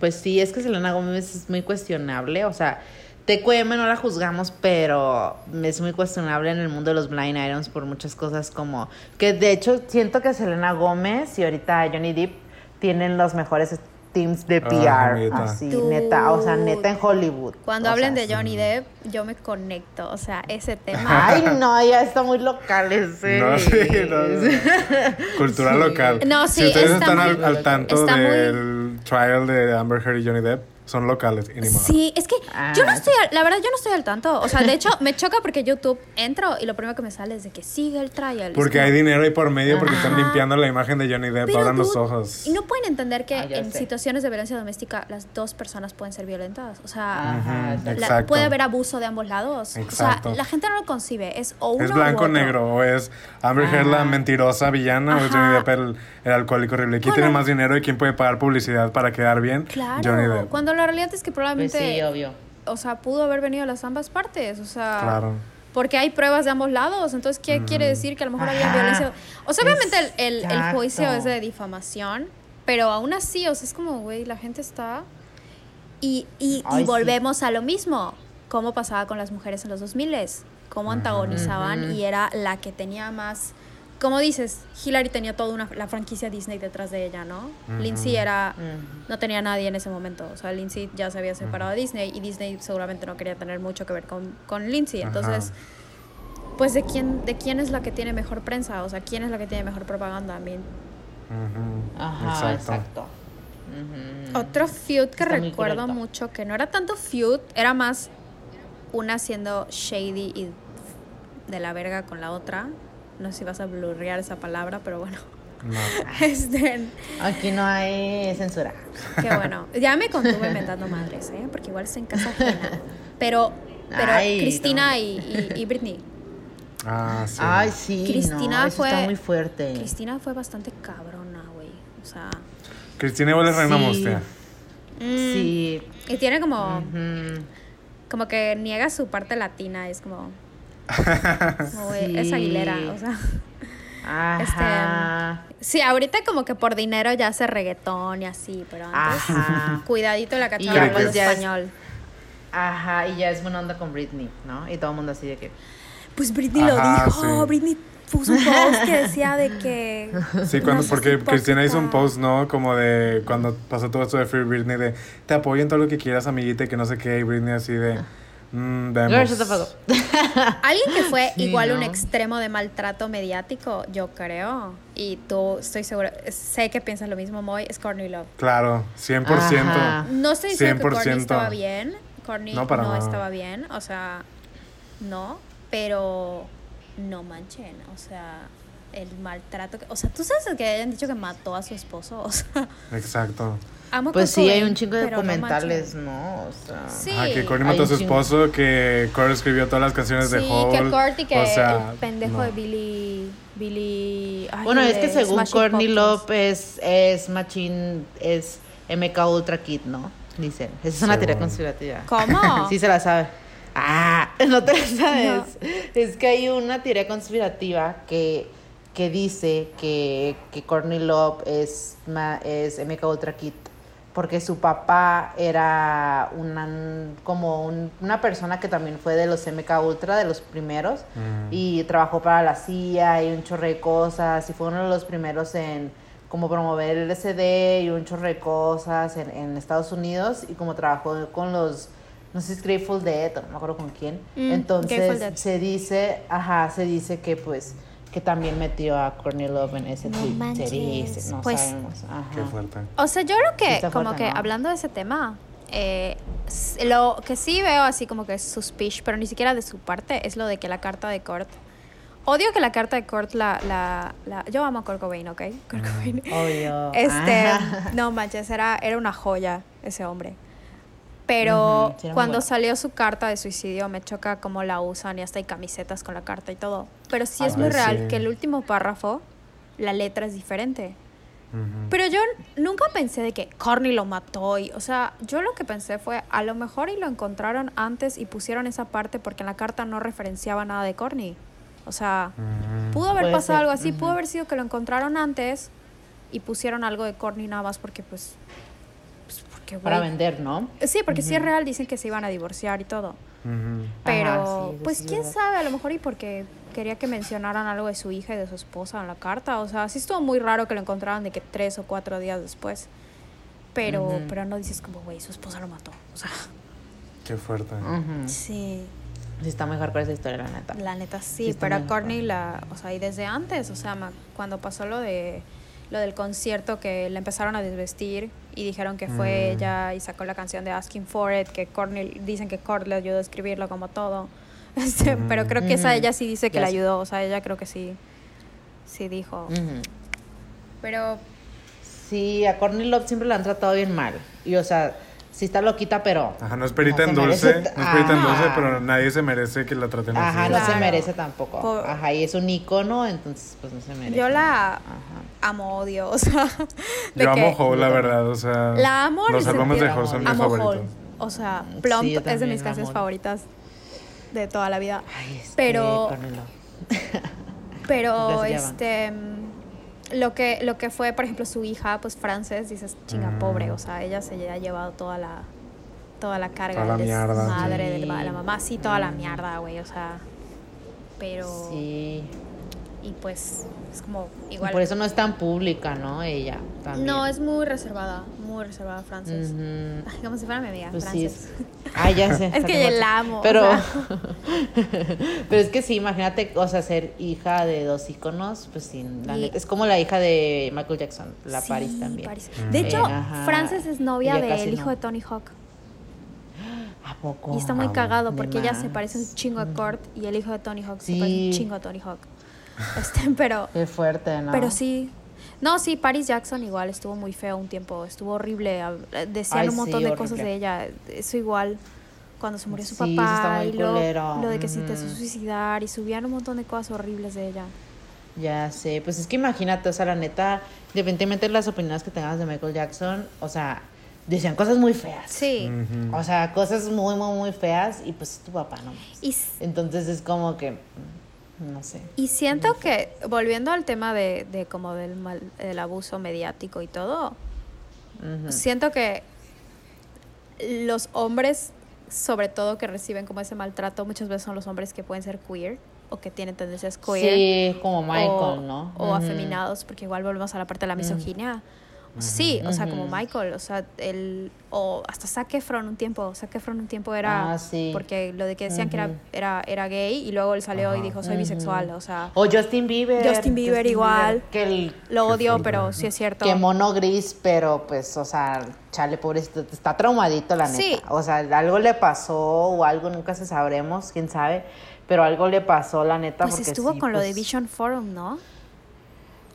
pues sí, es que Selena Gómez es muy cuestionable, o sea, TQM no la juzgamos, pero es muy cuestionable en el mundo de los blind items por muchas cosas como que de hecho siento que Selena Gómez y ahorita Johnny Depp tienen los mejores teams de Ah, PR, neta. así, Dude. neta, o sea, neta en Hollywood. cuando o hablen sea, de Johnny Depp, yo me conecto, o sea, ese tema Ay, no, ya está muy local ese. <laughs> No, sí, no, no. Cultura Sí. local. No, sí, si ustedes está están muy- al, al tanto está muy- del trial de Amber Heard y Johnny Depp, son locales y ni modo. Sí, es que yo no Ah, estoy, al- la verdad, yo no estoy al tanto. O sea, de hecho, <laughs> me choca porque YouTube entro y lo primero que me sale es de que sigue el trial. Porque hay dinero ahí por medio, porque están limpiando la imagen de Johnny Depp. Abran los ojos. Y no pueden entender que Ah, en sé. situaciones de violencia doméstica las dos personas pueden ser violentas. O sea, Ajá, Ujú, exacto. la- exacto. puede haber abuso de ambos lados. Exacto. O sea, la gente no lo concibe. Es o uno Es blanco o otro. negro, o es Amber Heard la mentirosa villana, o es Johnny. Depp el, el alcohólico horrible. ¿Quién Bueno. tiene más dinero y quién puede pagar publicidad para quedar bien? Claro. Johnny Depp. Cuando la realidad es que Pues probablemente, sí, obvio. o sea, pudo haber venido de las ambas partes. O sea, Claro. Porque hay pruebas de ambos lados. Entonces, ¿qué quiere decir? Que a lo mejor había violencia. O sea, obviamente el, el, el juicio es de difamación. Pero aún así, o sea, es como, güey, la gente está. Y, y, y Ay, sí. volvemos a lo mismo. ¿Cómo pasaba con las mujeres en los 2000 Cómo antagonizaban y era la que tenía más. Como dices, Hillary tenía toda una, la franquicia Disney detrás de ella, ¿no? Lindsay era. No tenía nadie en ese momento. O sea, Lindsay ya se había separado de Disney y Disney seguramente no quería tener mucho que ver con, con Lindsay. Ajá. Entonces, pues de quién, de quién es la que tiene mejor prensa, o sea, quién es la que tiene mejor propaganda. A mí. Ujú, Ajá, exacto. Otro feud que Está recuerdo mucho, que no era tanto feud, era más una siendo shady y de la verga con la otra. No sé si vas a blurrear esa palabra, pero bueno. No. <laughs> Este, Aquí no hay censura. qué bueno. Ya me contuve inventando madres, ¿eh? Porque igual estoy en casa ajena. Pero, pero Ay, Cristina no. y, y, y Britney. Ah, sí. Ay, sí. Cristina no, eso fue. está muy fuerte. Cristina fue bastante cabrona, güey. O sea. Cristina igual es reina Sí. mustia. mm, Sí. Y tiene como. Como que niega su parte latina. Es como. Güey, Es. Aguilera. O sea. Ajá. Sí, ahorita como que por dinero ya hace reggaetón y así, pero antes. Ajá. Cuidadito la pues, el ya es- español. Ajá, y ya es buena onda con Britney, ¿no? Y todo el mundo así de que. Pues Britney Ajá, lo dijo. sí. Britney puso un post que decía de que. Sí, cuando, no porque Cristina hizo un post, ¿no? Como de cuando pasó todo esto de Free Britney, de te apoyo en todo lo que quieras, amiguita, y que no sé qué, y Britney así de. Girl, vemos. <laughs> Alguien que fue Sí, igual un ¿no? extremo de maltrato mediático, yo creo. Y tú, estoy segura, sé que piensas lo mismo, Moy, es Courtney Love. Claro, 100%. Ajá. No estoy diciendo que Courtney 100%. estaba bien. Courtney No, no, para nada. estaba bien, o sea, no, pero no manchen, o sea, el maltrato. que- o sea, tú sabes que hayan dicho que mató a su esposo, <laughs> o sea, Exacto. Amo Pues Kurt sí, hay un chingo de no documentales. ¿no? O sea. Sí. Ah, que Courtney Hay mató a su chingo. esposo, que Kurt escribió todas las canciones de Sí, Hole. que Kurt y que o sea, el pendejo no. de Billy. Billy. ay, Bueno, es que según Courtney. Love es, es Machine, es MK Ultra Kid, ¿no? Dicen. Esa es una teoría conspirativa. ¿Cómo? <laughs> sí se la sabe. Ah, <laughs> no te la sabes. Es que hay una teoría conspirativa que, que dice que, que Courtney Love es, ma- es MK Ultra Kid porque su papá era una, como un- una persona que también fue de los MK Ultra, de los primeros, Mm. y trabajó para la CIA y un chorro de cosas, y fue uno de los primeros en como promover el LSD y un chorro de cosas en, en Estados Unidos, y como trabajó con los, no sé si es Grateful Dead, o no me acuerdo con quién, Mm, entonces se dice, ajá, se dice que pues que también metió a Courtney Love en ese No tweet, no Pues- sabemos, ajá. Qué fuerte. O sea, yo creo Sí que, está como fuerte, que ¿no? hablando de ese tema, eh, lo que sí veo así como que es suspicious, pero ni siquiera de su parte, es lo de que la carta de Kurt. Odio que la carta de Kurt la. la, la- yo amo a Kurt Cobain, ¿ok? Kurt Cobain. Obvio. Este, Ajá. <laughs> no manches, era, era una joya ese hombre. Pero sí, cuando bueno. salió su carta de suicidio, me choca cómo la usan y hasta hay camisetas con la carta y todo. Pero sí es muy real que el último párrafo, la letra es diferente. Pero yo nunca pensé de que Corny lo mató. Y, o sea, yo lo que pensé fue, a lo mejor y lo encontraron antes y pusieron esa parte porque en la carta no referenciaba nada de Corny. O sea, pudo haber Puede pasado ser, algo así, pudo haber sido que lo encontraron antes y pusieron algo de Corny nada más porque pues... porque, Para vender, ¿no? Sí, porque si es real, dicen que se iban a divorciar y todo. Ujú. Pero, Ajá, sí, pues quién sabe, a lo mejor y porque quería que mencionaran algo de su hija y de su esposa en la carta. O sea, sí estuvo muy raro que lo encontraran de que tres o cuatro días después. Pero, Ujú. pero no dices como, güey, su esposa lo mató. O sea, Qué fuerte. Sí, Sí, está mejor con esa historia, la neta. la neta sí. Sí, pero a. Courtney la, o sea, y desde antes, o sea, ma- cuando pasó lo de lo del concierto que la empezaron a desvestir y dijeron que fue Mm. ella y sacó la canción de Asking for It, que Courtney, dicen que Kurt le ayudó a escribirlo como todo. <laughs> Este, Ujú. Pero creo que esa Ujú. ella sí dice que le sé. ayudó, o sea, ella creo que sí, sí dijo. Pero Sí, a Courtney Love siempre la han tratado bien mal. Y, o sea, sí está loquita, pero... Ajá, no es perita No en se dulce, merece- no es perita en dulce, pero nadie se merece que la traten así. Ajá, no se merece tampoco. Por- Ajá, y es un icono, entonces pues no se merece. yo la Ajá. amo, odio, o sea. <laughs> de Yo que- amo Hole, la verdad, o sea... La amo Los álbumes de Hole son mis amo favoritos. Hole. O sea, Sí, Plump es de mis canciones favoritas de toda la vida. Ay, es Pero-. Pero <laughs> este mm, lo que lo que fue, por ejemplo, su hija, pues Frances, dices, chinga Mm. pobre, o sea, ella se ha llevado toda la toda la carga Toda la mierda, madre sí. de la mamá, sí, toda la mierda, güey, o sea, pero Sí. y pues es como Y igual por eso no es tan pública, ¿no? Ella también. No, es muy reservada, muy reservada Frances. Ay, como si fuera mi amiga, Pues sí, Frances. es... Ay, ya sé. <laughs> Es que yo la amo, o Pero... sea. <laughs> pero es que sí, imagínate, o sea, ser hija de dos íconos, pues sí, la Y- neta- es como la hija de Michael Jackson, la Sí, Paris también. Paris. Mm. De hecho, Ajá. Frances es novia del hijo no. de Tony Hawk. <gasps> ¿A poco? Y está muy Ah, cagado porque ella se parece un chingo a Kurt y el hijo de Tony Hawk se Sí. parece un chingo a Tony Hawk. <laughs> Este, pero, Qué fuerte, ¿no? pero sí. No, sí, Paris Jackson igual estuvo muy feo un tiempo, estuvo horrible. hab- Decían Ay, un montón sí, de cosas de ella. Eso igual, cuando se murió su Sí, papá y lo, lo de que se intentó suicidar y subían un montón de cosas horribles de ella. Ya sé, pues es que imagínate, o sea, la neta, independientemente de las opiniones que tengas de Michael Jackson, o sea, decían cosas muy feas. Sí. O sea, cosas muy, muy, muy feas y pues es tu papá, ¿no? Y, Entonces es como que, mm, no sé. y siento que, volviendo al tema de, de como del, mal, del abuso mediático y todo, siento que los hombres, sobre todo que reciben como ese maltrato, muchas veces son los hombres que pueden ser queer o que tienen tendencias queer. Sí, como Michael, o, ¿no? O afeminados, porque igual volvemos a la parte de la misoginia. Sí, o sea, como. Michael, o sea, el, o hasta Zac Efron un tiempo, Zac Efron un tiempo era, Ah, sí. porque lo de que decían que era, era, era gay y luego él salió y dijo, soy bisexual, o sea, O Justin Bieber. Justin Bieber igual. que el lo odio, pero sí es cierto. que mono gris, pero pues, o sea, chale, pobrecito, está traumadito la neta. Sí. O sea, algo le pasó o algo, nunca se sabremos, quién sabe, pero algo le pasó la neta. Pues porque estuvo sí, con lo de pues, Vision Forum, ¿no?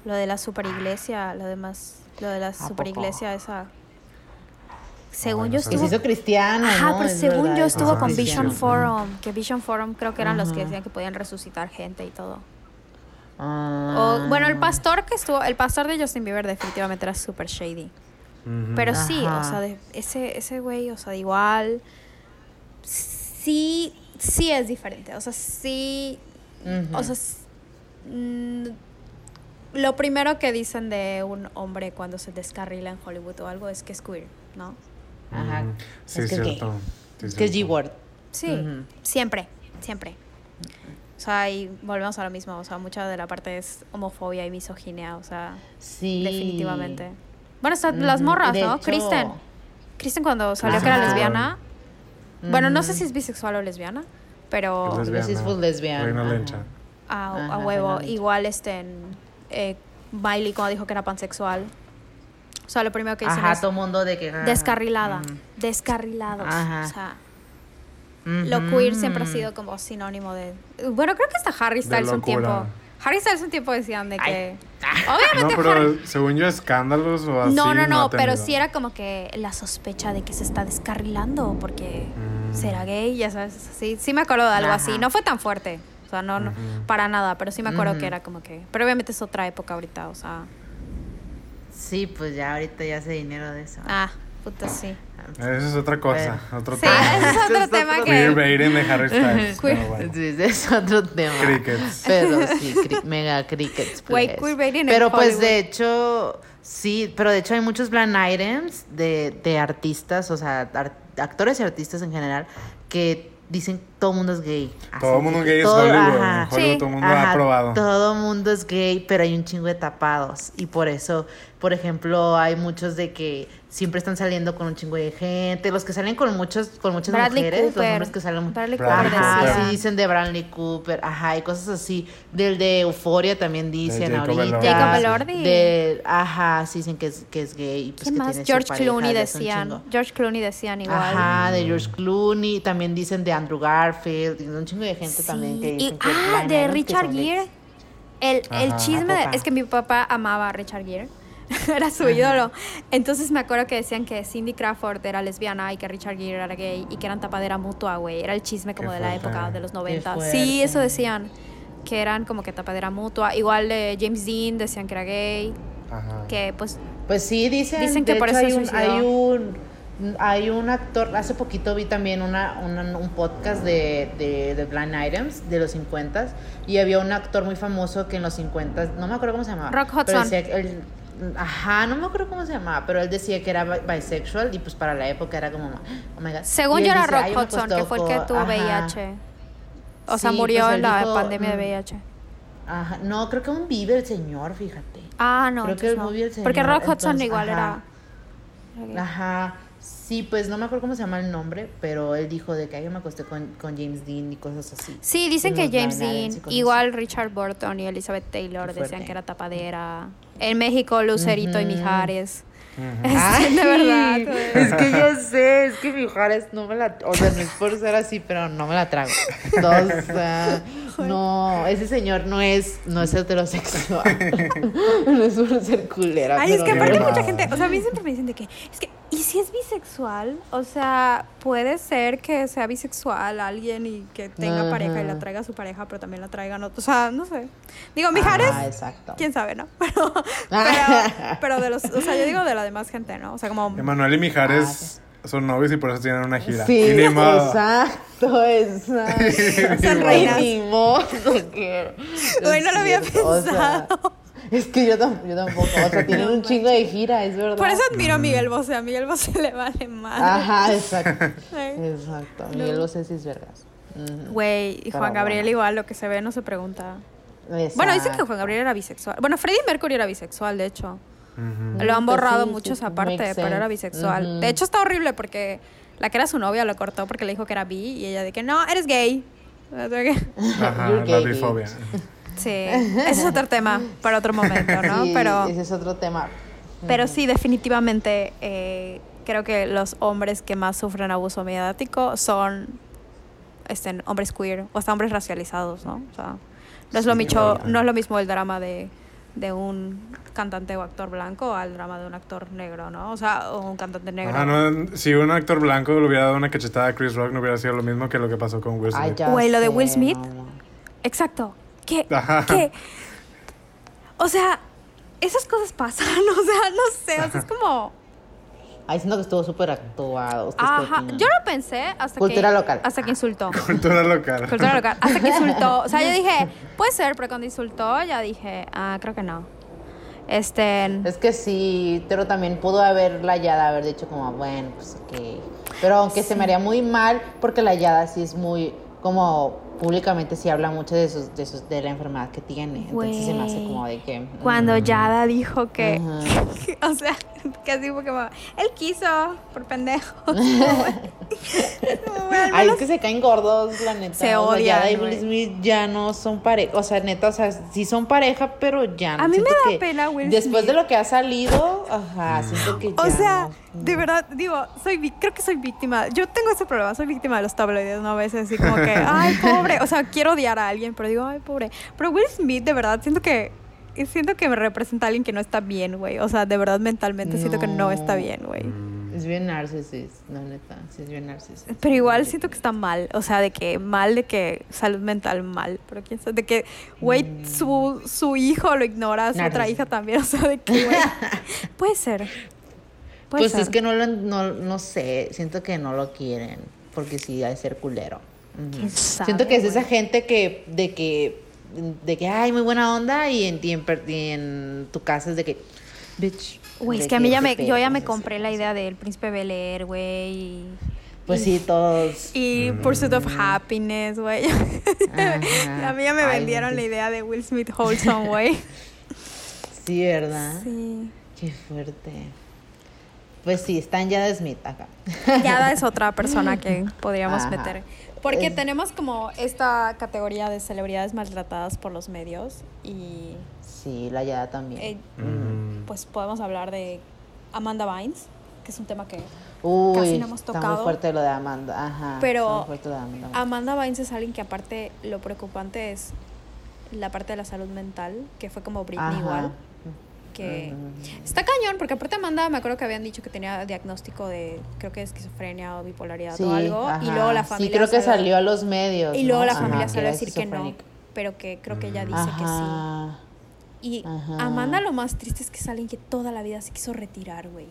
Lo de la superiglesia, lo demás, lo de la poco? superiglesia esa. Según bueno, yo estuvo... se hizo cristiano, Ajá, ¿no? pero Es según verdad, yo estuvo con cristiano. Vision Forum, que Vision Forum creo que eran los que decían que podían resucitar gente y todo. Ah. O, bueno, el pastor que estuvo, el pastor de Justin Bieber definitivamente era super shady. Pero sí, o sea, de- ese, ese güey, o sea, igual, sí, sí es diferente. O sea, sí, o sea, mm, lo primero que dicen de un hombre cuando se descarrila en Hollywood o algo es que es queer, ¿no? Ajá. Sí, Es es que es gay. cierto. Sí, Es que es. G-Word. Sí, Ujú. siempre, siempre. O sea, y volvemos a lo mismo, o sea, mucha de la parte es homofobia y misoginia, o sea, Sí. definitivamente. Bueno, hasta las morras, De ¿no? hecho- Kristen. Kristen cuando salió que era lesbiana. Bueno, no sé si es bisexual o lesbiana, pero Es Creo que sí es full lesbiana, Reina. Lencha. a, a Ajá, huevo. Igual este en, eh, Miley cuando dijo que era pansexual. O sea, lo primero que dicen Ajá, es todo mundo de que... ah, descarrilada, mm, descarrilados. Ajá. O sea, lo ujú. queer siempre ha sido como sinónimo de... Bueno, creo que hasta Harry Styles un tiempo... Harry Styles un tiempo decían de que... Ay. <laughs> No, Obviamente pero Harry... según yo, escándalos o así. No, no, no, ha pero sí era como que la sospecha de que se está descarrilando porque Mm. será gay, ya sabes, sí, sí me acuerdo de algo así, Ajá. no fue tan fuerte, o sea, no, no Ujú. para nada, pero sí me acuerdo Ujú. que era como que, pero obviamente es otra época ahorita, o sea, Sí, pues ya ahorita ya hace dinero de eso. ah, puta sí. Eso es otra cosa, otro Sí, tema. ese es otro <laughs> es tema que... Queerbaiting de Harry Styles. Queer- bueno. <laughs> Sí, es otro tema. Crickets. Pero sí, <laughs> cri- mega crickets. Güey, pues. en Pero pues Hollywood. de hecho, sí, pero de hecho hay muchos blind items de, de artistas, o sea, ar- actores y artistas en general, que dicen todo el mundo es gay. Así Todo el mundo de gay que es todo- Hollywood. ajá. Hollywood Sí. todo el mundo Ajá, ha probado. Todo mundo es gay, pero hay un chingo de tapados. Y por eso, por ejemplo, hay muchos de que siempre están saliendo con un chingo de gente. Los que salen con muchos, con muchas Bradley mujeres, los Cooper. hombres que salen Bradley Bradley Cooper Ajá, sí dicen de Bradley Cooper, ajá, y cosas así. Del de Euforia también dicen Jacob ahorita. Jacob Elordi. De, ajá, sí dicen que es, que es gay. Pues ¿Quién que más? tiene George Clooney de decían. George Clooney decían igual. Ajá, de George Clooney, también dicen de Andrew Garfield, y un chingo de gente también que Sí, y, dicen que ah, de Richard Gere. El, el Ajá. chisme de- Ajá. es que mi papá amaba a Richard Gere. <laughs> era su ídolo. Entonces me acuerdo que decían que Cindy Crawford era lesbiana y que Richard Gere era gay y que eran tapadera mutua, güey. Era el chisme como Qué de la época de los 90. fuerte. Sí, eso decían. Que eran como que tapadera mutua. Igual de James Dean decían que era gay. Ajá. Que pues Pues sí, dicen, Dicen que por hecho, eso hay un, hay un hay un actor, hace poquito vi también una, una- un podcast de, de, de Blind Items de los 50 y había un actor muy famoso que en los 50 no me acuerdo cómo se llamaba. Rock pero Hudson. decía que él- ajá, no me acuerdo cómo se llamaba, pero él decía que era bi- bisexual y pues para la época era como, oh my God. según yo era Rock "Ay, yo me Hudson, que fue el que tuvo ajá. VIH. O sea, Sí, murió pues en la dijo, pandemia de mm, VIH. Ajá, no, creo que aún vive el señor, fíjate. Ah, no. creo que no. el Porque señor, Rock Hudson entonces, igual ajá. era. Ajá. Sí, pues no me acuerdo cómo se llama el nombre, pero él dijo de que "Ay, yo me acosté con, con James Dean y cosas así. Sí, dicen que James Dean, igual Richard Burton y Elizabeth Taylor decían que era tapadera. En México, Lucerito y. Mijares. Este, <laughs> de verdad. Es que yo sé, es que Mijares no me la. O sea, no es por ser así, pero no me la trago. O sea, no, ese señor no es, no es heterosexual. <laughs> <laughs> no es por ser culera. Ay, es que aparte no. mucha gente, o sea, a mí siempre me dicen de que, es que, ¿y si es bisexual? O sea, puede ser que sea bisexual alguien y que tenga Ajá. pareja y la traiga a su pareja, pero también la traigan otros. O sea, no sé. Digo, Mijares, Ah, exacto. quién sabe, ¿no? <laughs> Pero, <laughs> pero, pero de los, o sea, yo digo de la demás gente, ¿no? O sea, como... Emanuel y Mijares son novios y por eso tienen una gira. Ah, Sí, y ni modo. exacto, <laughs> exacto. Son Ay, reinas. Ni modo, no quiero. Güey, no lo había o sea, pensado. Es que yo, tam- yo tampoco. O sea, <laughs> tienen un chingo de gira, es verdad. Por eso admiro a Miguel Bosé. A Miguel Bosé le vale más. Ajá, <laughs> exacto. Exacto. Miguel Bosé sí es vergas. Güey, y Pero Juan Gabriel bueno. igual, lo que se ve no se pregunta. Bueno, dicen que. Juan Gabriel era bisexual. Bueno, Freddie Mercury era bisexual, de hecho. Lo han borrado sí, muchos sí, aparte, pero era bisexual. De hecho, está horrible porque la que era su novia lo cortó porque le dijo que era bi y ella de que no, eres gay. <laughs> Ajá, la bifobia. Sí, ese es otro tema para otro momento, ¿no? Sí, pero, Ese es otro tema. pero sí, definitivamente eh, creo que los hombres que más sufren abuso mediático son este, hombres queer o hasta hombres racializados, ¿no? O sea, no es, lo Sí, micho- no es lo mismo el drama de, de un cantante o actor blanco al drama de un actor negro, ¿no? O sea, o un cantante negro. Ajá, no, si un actor blanco le hubiera dado una cachetada a Chris Rock, no hubiera sido lo mismo que lo que pasó con Will Smith. Güey, lo de Will Smith. no, no. Exacto. ¿Qué? Ajá. ¿Qué? O sea, esas cosas pasan, <laughs> o sea, no sé, o sea, es como... Ay, siento que estuvo súper actuado. ¿Ustedes qué Ajá, yo lo pensé hasta Cultura que... local. Hasta que insultó. <laughs> Cultura local. Cultura local. Hasta que insultó. O sea, yo dije, <laughs> puede ser, pero cuando insultó ya dije, ah, creo que no. Este... Es que sí, pero también pudo haber la Yada haber dicho como, bueno, pues ok. Pero aunque se me haría muy mal, porque la Yada sí es muy, como públicamente sí habla mucho de sus, de sus, de la enfermedad que tiene. Entonces se me hace como de que. mm, Cuando Yada dijo que... <laughs> O sea, que así fue como... Él quiso, por pendejo. <laughs> al Ay, es que se caen gordos, la neta. Se O sea, ya odian, Will. Smith ya no son pareja. O sea, neta, o sea, sí son pareja, pero ya no. A mí me da pena Will Después Smith. de lo que ha salido, ajá, siento que ya. O sea, no. De verdad, digo, soy creo que soy víctima. Yo tengo ese problema, soy víctima de los tabloides, ¿no? A veces así como que, <laughs> ay, pobre. O sea, quiero odiar a alguien, pero digo, ay, pobre. Pero Will Smith, de verdad, siento que. Siento que me representa a alguien que no está bien, güey. O sea, de verdad, mentalmente siento que no está bien, güey. Es bien narcisista, no, neta. Sí, es bien narcisista. Pero igual siento que está mal, o sea, de que mal, de que salud mental mal, pero quién sabe, de que, güey, su, su hijo lo ignora, su otra hija también, <laughs> o sea, de que, güey, <laughs> puede ser. Puede Pues ser. es que no lo, no, no sé, siento que no lo quieren, porque sí, ha de ser culero. ¿Quién sabe, siento que es güey? esa gente que, de que, de que, ay, muy buena onda, y en, y en, per- y en tu casa es de que, bitch. Güey, es que a mí ya me, yo ya me compré la idea del príncipe Bel Air, güey. y- Pues sí, todos. Y Pursuit of Happiness, güey. <laughs> A mí ya me vendieron la idea de Will Smith Wholesome, güey. <laughs> Sí, ¿verdad? Sí. Qué fuerte. Pues sí, están ya de Smith acá. Yada es otra persona que podríamos Ajá. meter. Porque Es- tenemos como esta categoría de celebridades maltratadas por los medios y Sí, la Yada también. eh, Mm. pues podemos hablar de Amanda Bynes, que es un tema que... Uy, casi no hemos está tocado. muy fuerte lo de Amanda. Ajá. Pero está muy fuerte lo de Amanda. Amanda Bynes es alguien que aparte lo preocupante es la parte de la salud mental, que fue como Britney Ajá. igual. Que está cañón, porque aparte Amanda me acuerdo que habían dicho que tenía diagnóstico de, creo que esquizofrenia o bipolaridad Sí, o algo. Y luego la familia. Sí, creo que salió- salió a los medios. Y luego ¿no? la Ajá, familia salió a decir que no. Pero que creo que ella dice que sí. Y Ajá. Amanda lo más triste es que es alguien que toda la vida se quiso retirar, güey.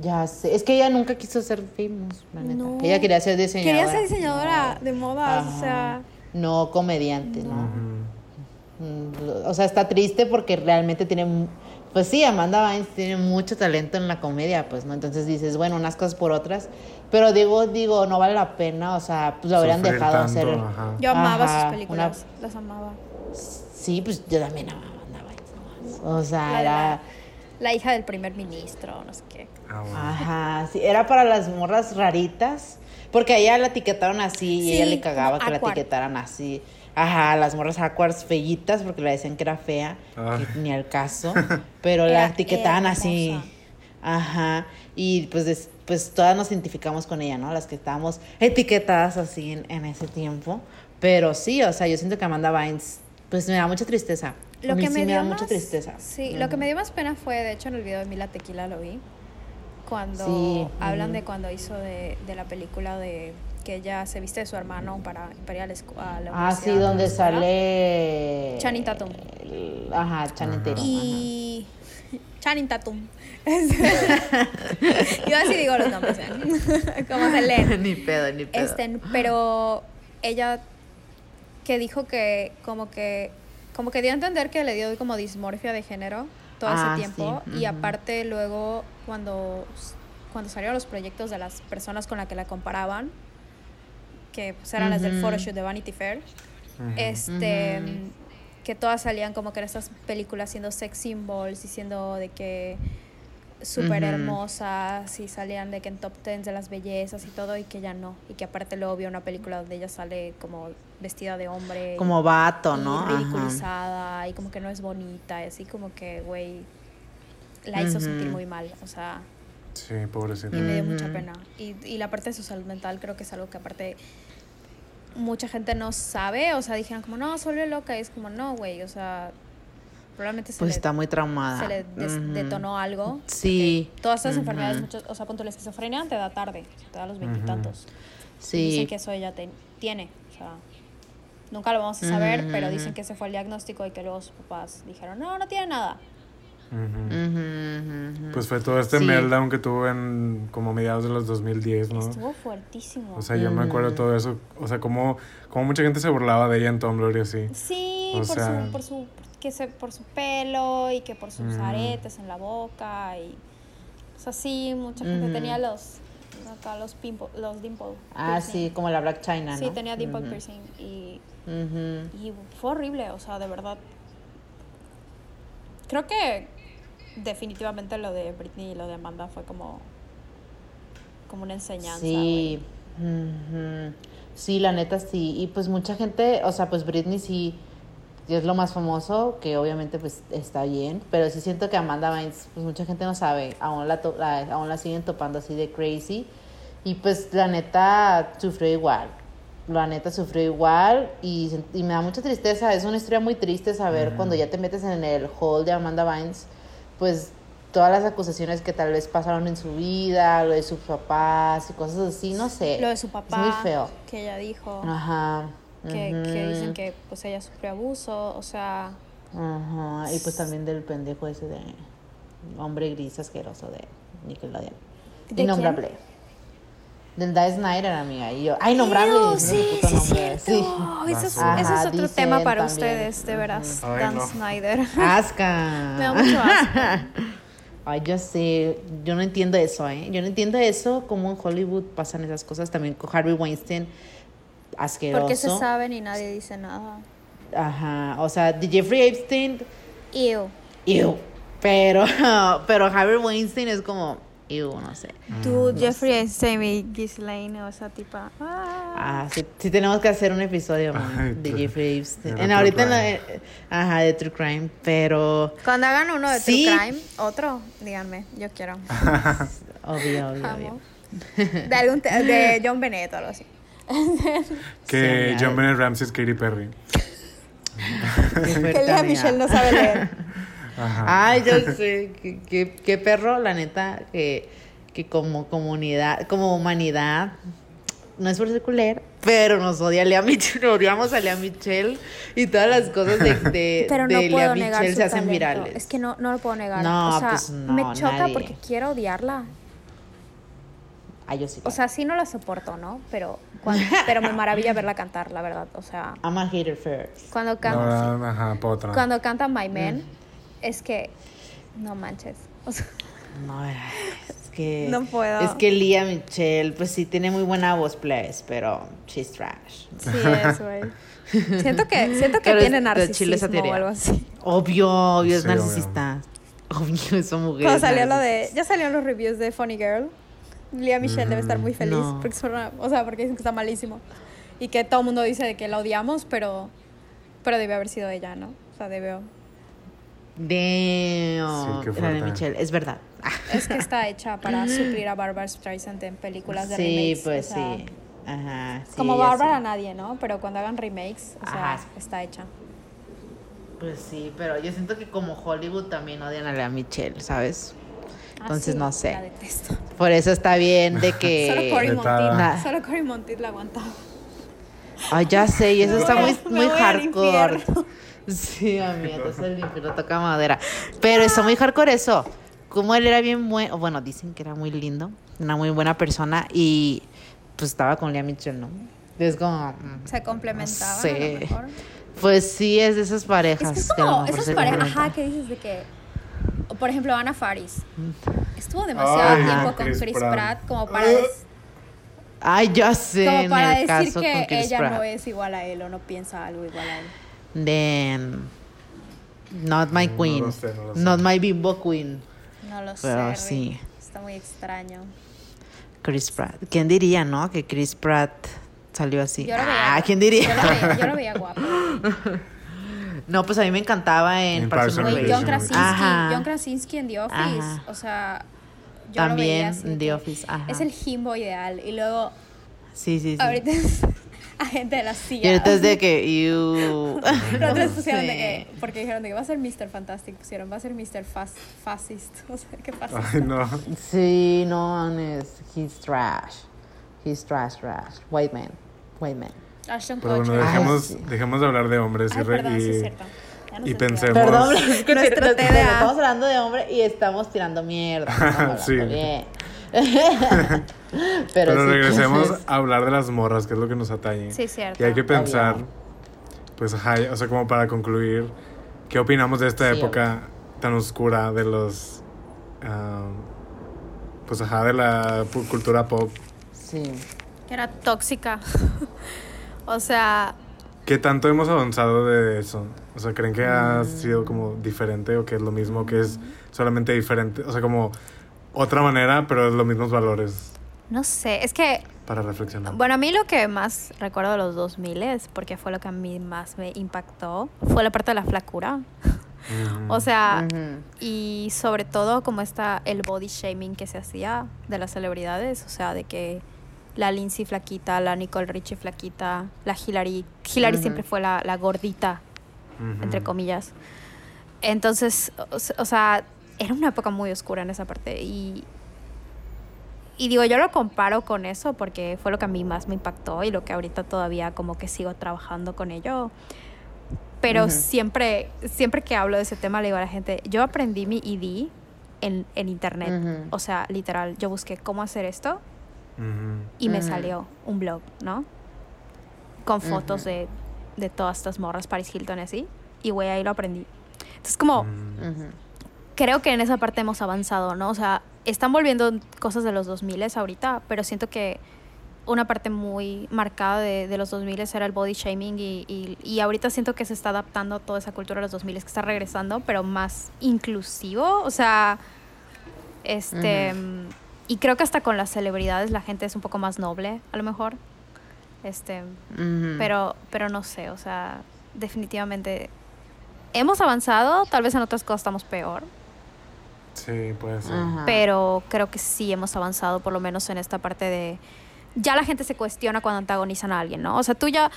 Ya sé. Es que ella nunca quiso ser famous, la neta. No. Ella quería ser diseñadora. Quería ser diseñadora No. de modas, o sea... No comediante, ¿no? Mm, O sea, está triste porque realmente tiene. Pues sí, Amanda Bynes tiene mucho talento en la comedia, pues, ¿no? Entonces dices, bueno, unas cosas por otras. Pero digo, digo, no vale la pena, o sea, pues lo habrían Sufrir dejado tanto, hacer. ajá. Yo amaba Ajá, sus películas, las amaba. Sí, pues yo también amaba Amanda Bynes. nomás. O sea, La, era. la, hija del primer ministro, no sé qué. Ah, bueno. Ajá, sí, era para las morras raritas. Porque a ella la etiquetaron así y Sí, ella le cagaba que la etiquetaran así. Ajá, las morras awkwards feyitas porque le decían que era fea, Ah. que ni al caso. <laughs> Pero Era la etiquetaban así. Ajá. Y pues, des- pues todas nos identificamos con ella, ¿no? Las que estábamos etiquetadas así en, en ese tiempo. Pero sí, o sea, yo siento que Amanda Bynes, pues me da mucha tristeza. Lo que sí me, me dio da más, mucha tristeza. Sí, lo que me dio más pena fue, de hecho, en el video de Mila Tequila lo vi. Cuando Sí, hablan de cuando hizo de, de la película de que ella se viste de su hermano para, ir a la, Ah, sí, donde sale. Channing Tatum. el- Ajá, Channing Tatum. Y. <laughs> Channing Tatum. <laughs> Yo así digo los nombres, ¿eh? <laughs> Como se leen. ni pedo, ni pedo. Este, pero ella que dijo que como que como que dio a entender que le dio como dismorfia de género todo Ah, ese tiempo sí, y aparte luego cuando cuando salieron los proyectos de las personas con las que la comparaban que pues, eran las del photoshoot de Vanity Fair. Este que todas salían como que en estas películas siendo sex symbols y siendo de que súper hermosas y salían de que en top 10 de las bellezas y todo y que ya no. Y que aparte luego vio una película donde ella sale como vestida de hombre y- Como vato, y ¿no? Ridiculizada y como que no es bonita y así como que güey la hizo sentir muy mal o sea Sí, pobrecita. y me dio mucha pena. Y, y la parte de su salud mental creo que es algo que aparte mucha gente no sabe, o sea, dijeron como, no, solo loca, y es como, no, güey, o sea, probablemente se Pues le, está muy traumada. se le des- detonó algo. Sí. Todas estas enfermedades, muchos, o sea, punto la esquizofrenia te da tarde, te da a los veintitantos. Sí. Dicen que eso ella te- tiene, o sea, nunca lo vamos a saber, pero dicen que ese fue el diagnóstico y que luego sus papás dijeron, no, no tiene nada. Ujú, ujú. Pues fue todo este Sí. meltdown que tuvo en como mediados de los 2010, ¿no? Estuvo fuertísimo. O sea, yo me acuerdo todo eso. O sea, como, como mucha gente se burlaba de ella en Tumblr y así. Sí, O por, sea- su, por su que se, por su pelo y que por sus aretes en la boca y o sea, sí, mucha gente tenía los acá los pimple, los dimple. Ah, piercing. sí, como la Black China, ¿no? Sí, tenía dimple piercing y, y fue horrible, o sea, de verdad. Creo que definitivamente lo de Britney y lo de Amanda fue como como una enseñanza. Sí. Sí, la neta sí. Y pues mucha gente, o sea, pues Britney sí es lo más famoso, que obviamente pues está bien, pero sí siento que Amanda Bynes, pues mucha gente no sabe, aún la, to- la- aún la siguen topando así de crazy. Y pues la neta sufrió igual. La neta sufrió igual y, y me da mucha tristeza. Es una historia muy triste saber cuando ya te metes en el hall de Amanda Bynes, pues todas las acusaciones que tal vez pasaron en su vida, lo de sus papás y cosas así, no sé. Lo de su Es papá, muy feo. que ella dijo, Ajá. que, que ujú, dicen que pues ella sufrió abuso, o sea, Ajá. Y pues también del pendejo ese de hombre gris asqueroso de Nickelodeon. ¿De Innombrable. Del Die Snyder, amiga. Y yo, ay, nombrable. Ew, ese sí, sí, es nombre, cierto. sí. Ese es, Ajá, ese es otro tema para también. ustedes, de veras, Ay, Dan no. Snyder. Asca. <laughs> Me da mucho asco. <laughs> Ay, yo sé, yo no entiendo eso, ¿eh? Yo no entiendo eso, cómo en Hollywood pasan esas cosas. También con Harvey Weinstein, asqueroso. Porque se saben y nadie dice nada. Ajá, o sea, de Jeffrey Epstein, Ew. ew. Pero, <laughs> pero Harvey Weinstein es como, ew, no sé. Tú, Jeffrey Epstein Ghislaine, o esa tipa. Ah. Ah, sí, sí tenemos que hacer un episodio man, Ay, de true- Jeffrey Epstein. En, ahorita en la, Crime. eh, ajá, de True Crime, pero Cuando hagan uno de Sí. True Crime, otro, díganme, yo quiero. <laughs> obvio, obvio, obvio. De, algún de John Bennett o algo así. Que Sí, John. Bennett Ramsey es Katy Perry. Que Lea. Michelle no sabe leer. <laughs> Ajá. Ay, yo sé, qué, qué- qué perro, la neta, que, que como comunidad, como humanidad, no es por ser culera, pero nos odia Lea Michelle, <laughs> odiamos a Lea Michelle y todas las cosas de, de, <laughs> Pero no de puedo Lea negar Michelle su se hacen talento. virales. Es que no, no lo puedo negar. No, o sea, pues no, me choca nadie. porque quiero odiarla. Ay, yo sí. O sea, sí no la soporto, ¿no? Pero, cuando- pero me maravilla verla cantar, la verdad. O sea, <laughs> I'm a hater first. cuando canta, No, ajá, potra. cuando canta My Mm. Es que no manches. O sea, No, es que. <laughs> No puedo. Es que Lea Michelle, pues sí, tiene muy buena voz, please, pero she's trash. sí es, güey. Siento que, siento que Pero tiene narcisismo o algo así. Obvio, obvio, es Sí, obvio. narcisista. Obvio, esa mujer. Cuando es salió lo de. narcisista. Ya salieron los reviews de Funny Girl. Lea Michelle debe estar muy feliz. No. Porque o sea, porque dicen que está malísimo. Y que todo el mundo dice de que la odiamos, pero. Pero debe haber sido ella, ¿no? O sea, debió. Damn. Sí, la de. Michelle, es verdad. <laughs> Es que está hecha para <laughs> suplir a Barbara Streisand en películas de sí, remakes. pues o sea, sí. Ajá. sí, Como Bárbara sí. nadie, ¿no? Pero cuando hagan remakes, o sea, Ajá. está hecha. Pues sí, pero yo siento que como Hollywood también odian a la Michelle, ¿sabes? Ah, Entonces, sí, no sé. La detesto. Por eso está bien de que. <laughs> Solo Cory. Monteith. Solo Cory Monteith la aguantaba. Ay, ya sé, y eso Me está voy muy, a- muy hardcore. Sí, <laughs> amiga, entonces el infierno toca madera. Pero está muy hardcore eso. Como él era bien bueno, bueno, dicen que era muy lindo, una muy buena persona y pues estaba con Lea Michelle, ¿no? Es como. mm, Se complementaban Sí. a lo mejor. Pues sí, es de esas parejas. Es que a como esas parejas, ajá, que dices de que, o por ejemplo, Ana Faris. Estuvo demasiado Ay, tiempo con Chris Chris Pratt. Pratt como para, des- Ay, ya sé. como en para el decir caso que con ella Pratt. no es igual a él o no piensa algo igual a él. Then, not my No queen. lo sé, no lo sé. Not my bimbo queen. No lo sé. Pero Rick. sí. Está muy extraño. Chris Pratt. ¿Quién diría, no? Que Chris Pratt salió así. Yo lo veía, Ah, ¿quién diría? Yo lo veía, yo lo veía guapo. <laughs> No, pues a mí me encantaba en, En Parks and John. Krasinski, Ajá. John Krasinski en The Office, Ajá. o sea, yo lo veía También así de en The Office, ajá. Es el himbo ideal y luego Sí, sí, sí. ahorita <laughs> es agente de la CIA. Y ahorita es de que. <laughs> You... Pusieron de que, porque dijeron de que va a ser Mr. Fantastic, pusieron, va a ser Mr. Fas, Fascist, <laughs> o sea, ¿qué pasa? Ay, no. Sí, no, honest. He's trash. He's trash, trash. White man. White man. Ashton Pero bueno. Ay, dejemos, sí. dejemos de hablar de hombres y, Ay, re- perdón, sí y- es cierto. Y pensemos- Perdón, es que Nuestro TDA. estamos hablando de hombre y estamos tirando mierda. Sí. bien. <laughs> Pero, Pero sí, regresemos <laughs> a hablar de las morras, que es lo que nos atañe. Sí, cierto. Y hay que pensar, Obvio. pues, ajá, o sea, como para concluir, ¿qué opinamos de esta Sí, época tan oscura de los, ah, pues, ajá, de la cultura pop? Sí. Que era tóxica. <laughs> o sea, ¿Qué tanto hemos avanzado de eso? O sea, ¿creen que ha Mm. sido como diferente o que es lo mismo, que es solamente diferente? O sea, como otra manera, pero es los mismos valores. No sé, es que, Para reflexionar. bueno, a mí lo que más recuerdo de los 2000 es, porque fue lo que a mí más me impactó, fue la parte de la flacura. Ujú. <laughs> O sea, y sobre todo como está el body shaming que se hacía de las celebridades, o sea, de que la Lindsay flaquita, la Nicole Richie flaquita, la Hillary, Hillary siempre fue la, la gordita, entre comillas. Entonces, o sea, era una época muy oscura en esa parte y y digo, yo lo comparo con eso porque fue lo que a mí más me impactó y lo que ahorita todavía como que sigo trabajando con ello. Pero Ujú. siempre, siempre que hablo de ese tema le digo a la gente, yo aprendí mi ID en, en internet. Ujú. O sea, literal, yo busqué cómo hacer esto Ujú. y me salió un blog, ¿no? Con fotos de, de todas estas morras, Paris Hilton y así. Y güey, ahí lo aprendí. Entonces como. Creo que en esa parte hemos avanzado, ¿no? O sea, están volviendo cosas de los 2000 ahorita, pero siento que una parte muy marcada de, de los 2000 era el body shaming y, y, y ahorita siento que se está adaptando toda esa cultura de los 2000 que está regresando, pero más inclusivo, o sea, este... Y creo que hasta con las celebridades la gente es un poco más noble, a lo mejor. Este, pero, pero no sé, o sea, definitivamente hemos avanzado, tal vez en otras cosas estamos peor, Sí, puede ser. Ajá. pero creo que sí hemos avanzado, por lo menos en esta parte de... Ya la gente se cuestiona cuando antagonizan a alguien, ¿no? O sea, tú ya,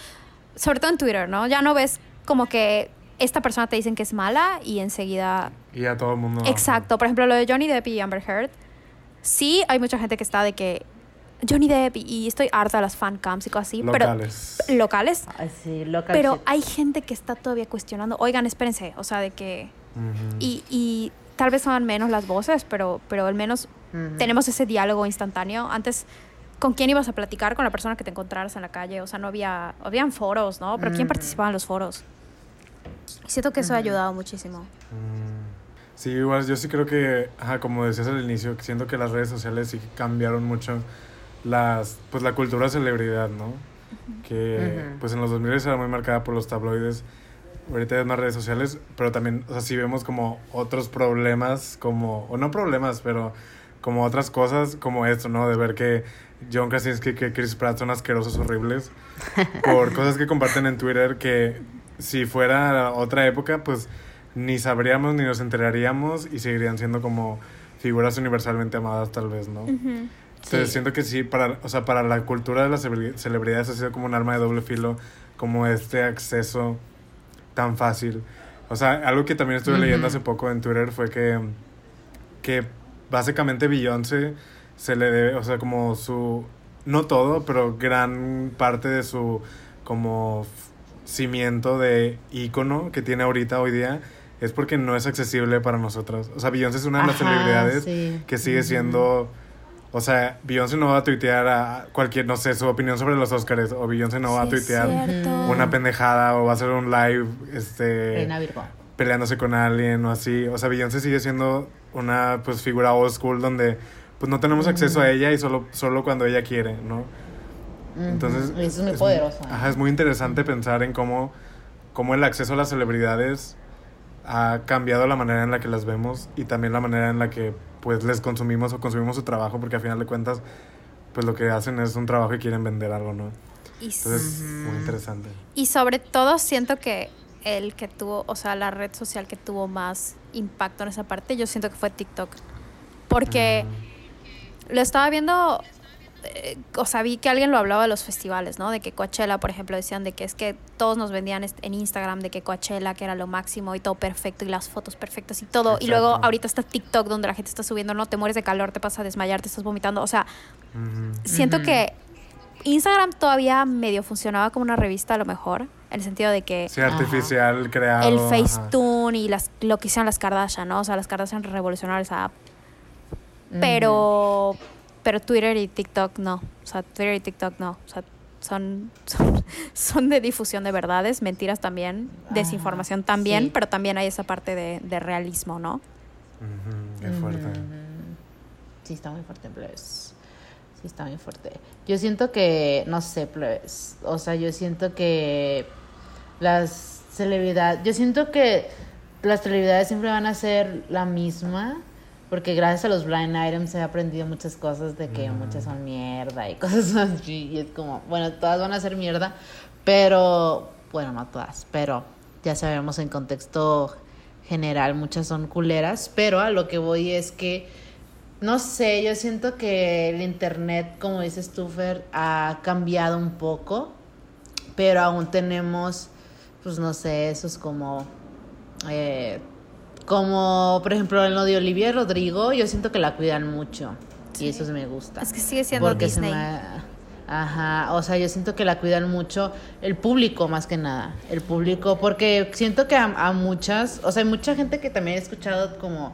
sobre todo en Twitter, ¿no? Ya no ves como que esta persona te dicen que es mala y enseguida... Y a todo el mundo. Exacto, por ejemplo, lo de Johnny Depp y Amber Heard. Sí, hay mucha gente que está de que Johnny Depp y, estoy harta de las fan cams y cosas así, Locales. pero locales. Ay, sí, local Pero shit. hay gente que está todavía cuestionando, oigan, espérense, o sea, de que... Y, y tal vez son menos las voces, pero, pero al menos Ujú. tenemos ese diálogo instantáneo. Antes, ¿con quién ibas a platicar? Con la persona que te encontraras en la calle. O sea, no había... Habían foros, ¿no? Pero ¿quién Ujú. participaba en los foros? Y siento que eso ha Ujú. ayudado muchísimo. Mm. Sí, igual yo sí creo que, ajá, como decías al inicio, siento que las redes sociales sí cambiaron mucho las, pues la cultura celebridad, ¿no? Que pues en los 2000 era muy marcada por los tabloides, ahorita es más redes sociales, pero también, o sea, sí vemos como otros problemas, como, o no problemas, pero como otras cosas, como esto, ¿no? De ver que John Krasinski, que Chris Pratt son asquerosos, horribles, <laughs> por cosas que comparten en Twitter que si fuera otra época, pues ni sabríamos ni nos enteraríamos y seguirían siendo como figuras universalmente amadas tal vez, ¿no? Entonces Sí. siento que sí, para, o sea, para la cultura de las celebri- celebridades ha sido como un arma de doble filo, como este acceso tan fácil. O sea, algo que también estuve leyendo hace poco en Twitter fue que, que básicamente Beyoncé se le debe, o sea, como su, no todo, pero gran parte de su como cimiento de ícono que tiene ahorita hoy día es porque no es accesible para nosotros. O sea, Beyoncé es una de las Ajá, celebridades sí. que sigue siendo... O sea, Beyoncé no va a tuitear a cualquier, no sé, su opinión sobre los Oscars. O Beyoncé no va a Sí, tuitear cierto. una pendejada o va a hacer un live este, Reina Virgo. peleándose con alguien o así. O sea, Beyoncé sigue siendo una pues figura old school donde pues no tenemos acceso a ella y solo, solo cuando ella quiere, ¿no? Entonces. Eso es muy es poderoso. ¿eh? Ajá, es muy interesante pensar en cómo, cómo el acceso a las celebridades ha cambiado la manera en la que las vemos y también la manera en la que pues les consumimos o consumimos su trabajo porque al final de cuentas pues lo que hacen es un trabajo y quieren vender algo, ¿no? Y, Entonces, muy interesante. y sobre todo siento que el que tuvo, o sea, la red social que tuvo más impacto en esa parte, yo siento que fue TikTok. Porque lo estaba viendo, eh, o sea, vi que alguien lo hablaba de los festivales, ¿no? De que Coachella, por ejemplo, decían de que es que todos nos vendían en Instagram de que Coachella, que era lo máximo y todo perfecto y las fotos perfectas y todo. Y luego ahorita está TikTok donde la gente está subiendo, no, te mueres de calor, te vas a desmayar, te estás vomitando. O sea, siento que Instagram todavía medio funcionaba como una revista a lo mejor, en el sentido de que Sí, artificial, creado. el ajá. Facetune y las, lo que hicieron las Kardashian, ¿no? O sea, las Kardashian revolucionaron esa app. Pero, pero Twitter y TikTok no. O sea, Twitter y TikTok no. O sea, son, <laughs> son, son de difusión de verdades, mentiras también, desinformación Ajá, también, sí. pero también hay esa parte de, de realismo, ¿no? Ujú, Qué fuerte. Sí, está muy fuerte, plebes. Sí, está muy fuerte. Yo siento que, no sé, plebes. O sea, yo siento que las celebridades. Yo siento que las celebridades siempre van a ser la misma. Porque gracias a los blind items he aprendido muchas cosas de que muchas son mierda y <laughs> cosas así. Y es como, bueno, todas van a ser mierda, pero, bueno, no todas, pero ya sabemos en contexto general muchas son culeras, pero a lo que voy es que, no sé, yo siento que el internet, como dices tú, Fer, ha cambiado un poco, pero aún tenemos, pues no sé, esos como... Eh, como por ejemplo en lo de Olivia Rodrigo, yo siento que la cuidan mucho. Y eso sí me gusta. Es que sigue siendo Porque se me- Ajá, o sea, yo siento que la cuidan mucho el público más que nada, el público, porque siento que a, a muchas, o sea, hay mucha gente que también he escuchado como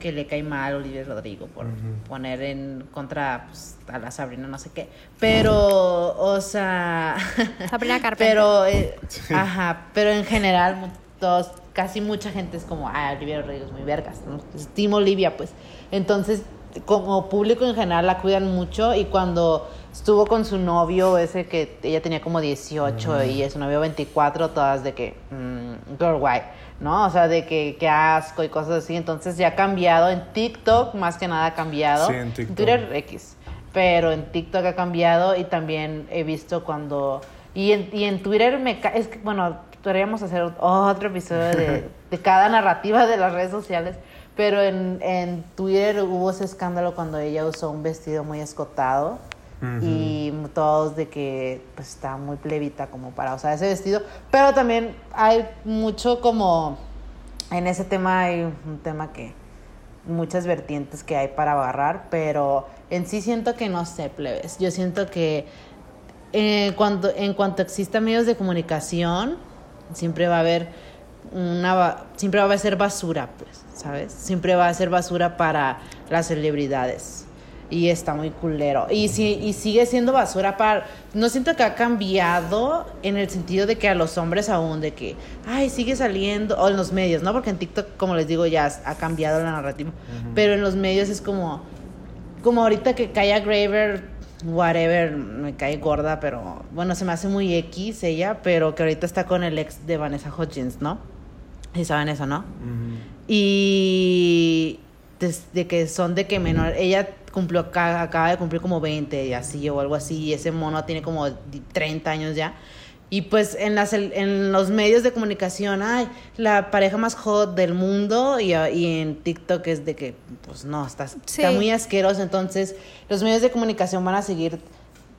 que le cae mal a Olivia Rodrigo por poner en contra pues, a la Sabrina, no sé qué, pero, o sea, Sabrina <laughs> Carpenter. pero, eh, ajá, pero en general, todos, casi mucha gente es como, ah, Olivia Rodrigo es muy vergas, ¿no? Estimo Olivia, pues. Entonces, como público en general la cuidan mucho y cuando estuvo con su novio, ese que ella tenía como 18 y su novio 24, todas de que, mm, girl, why, ¿no? O sea, de que, que asco y cosas así. Entonces ya ha cambiado en TikTok, más que nada ha cambiado. Sí, en TikTok. Twitter X. Pero en TikTok ha cambiado y también he visto cuando... Y en, y en Twitter me... Es que, bueno, podríamos hacer otro episodio de, de cada narrativa de las redes sociales. Pero en, en Twitter hubo ese escándalo cuando ella usó un vestido muy escotado. Y todos de que pues está muy plebita como para usar ese vestido. Pero también hay mucho como... En ese tema hay un tema que muchas vertientes que hay para agarrar, pero en sí siento que no sé, plebes. Yo siento que eh, cuando, en cuanto existan medios de comunicación, siempre va a haber una siempre va a ser basura, pues, ¿sabes? Siempre va a ser basura para las celebridades. Y está muy culero. Y, si, y sigue siendo basura para... No siento que ha cambiado en el sentido de que a los hombres aún, de que, ay, sigue saliendo, o en los medios, ¿no? Porque en TikTok, como les digo, ya ha cambiado la narrativa. Pero en los medios es como, como ahorita que Kaya Graver, whatever, me cae gorda, pero bueno, se me hace muy X ella, pero que ahorita está con el ex de Vanessa Hudgens, ¿no? Sí saben eso, ¿no? Y desde que son de que menor, ella cumplió, acaba de cumplir como 20 y así o algo así, y ese mono tiene como 30 años ya. Y pues en, las, en los medios de comunicación, ay, la pareja más hot del mundo y, y en TikTok es de que, pues no, está, muy asqueroso. Entonces, los medios de comunicación van a seguir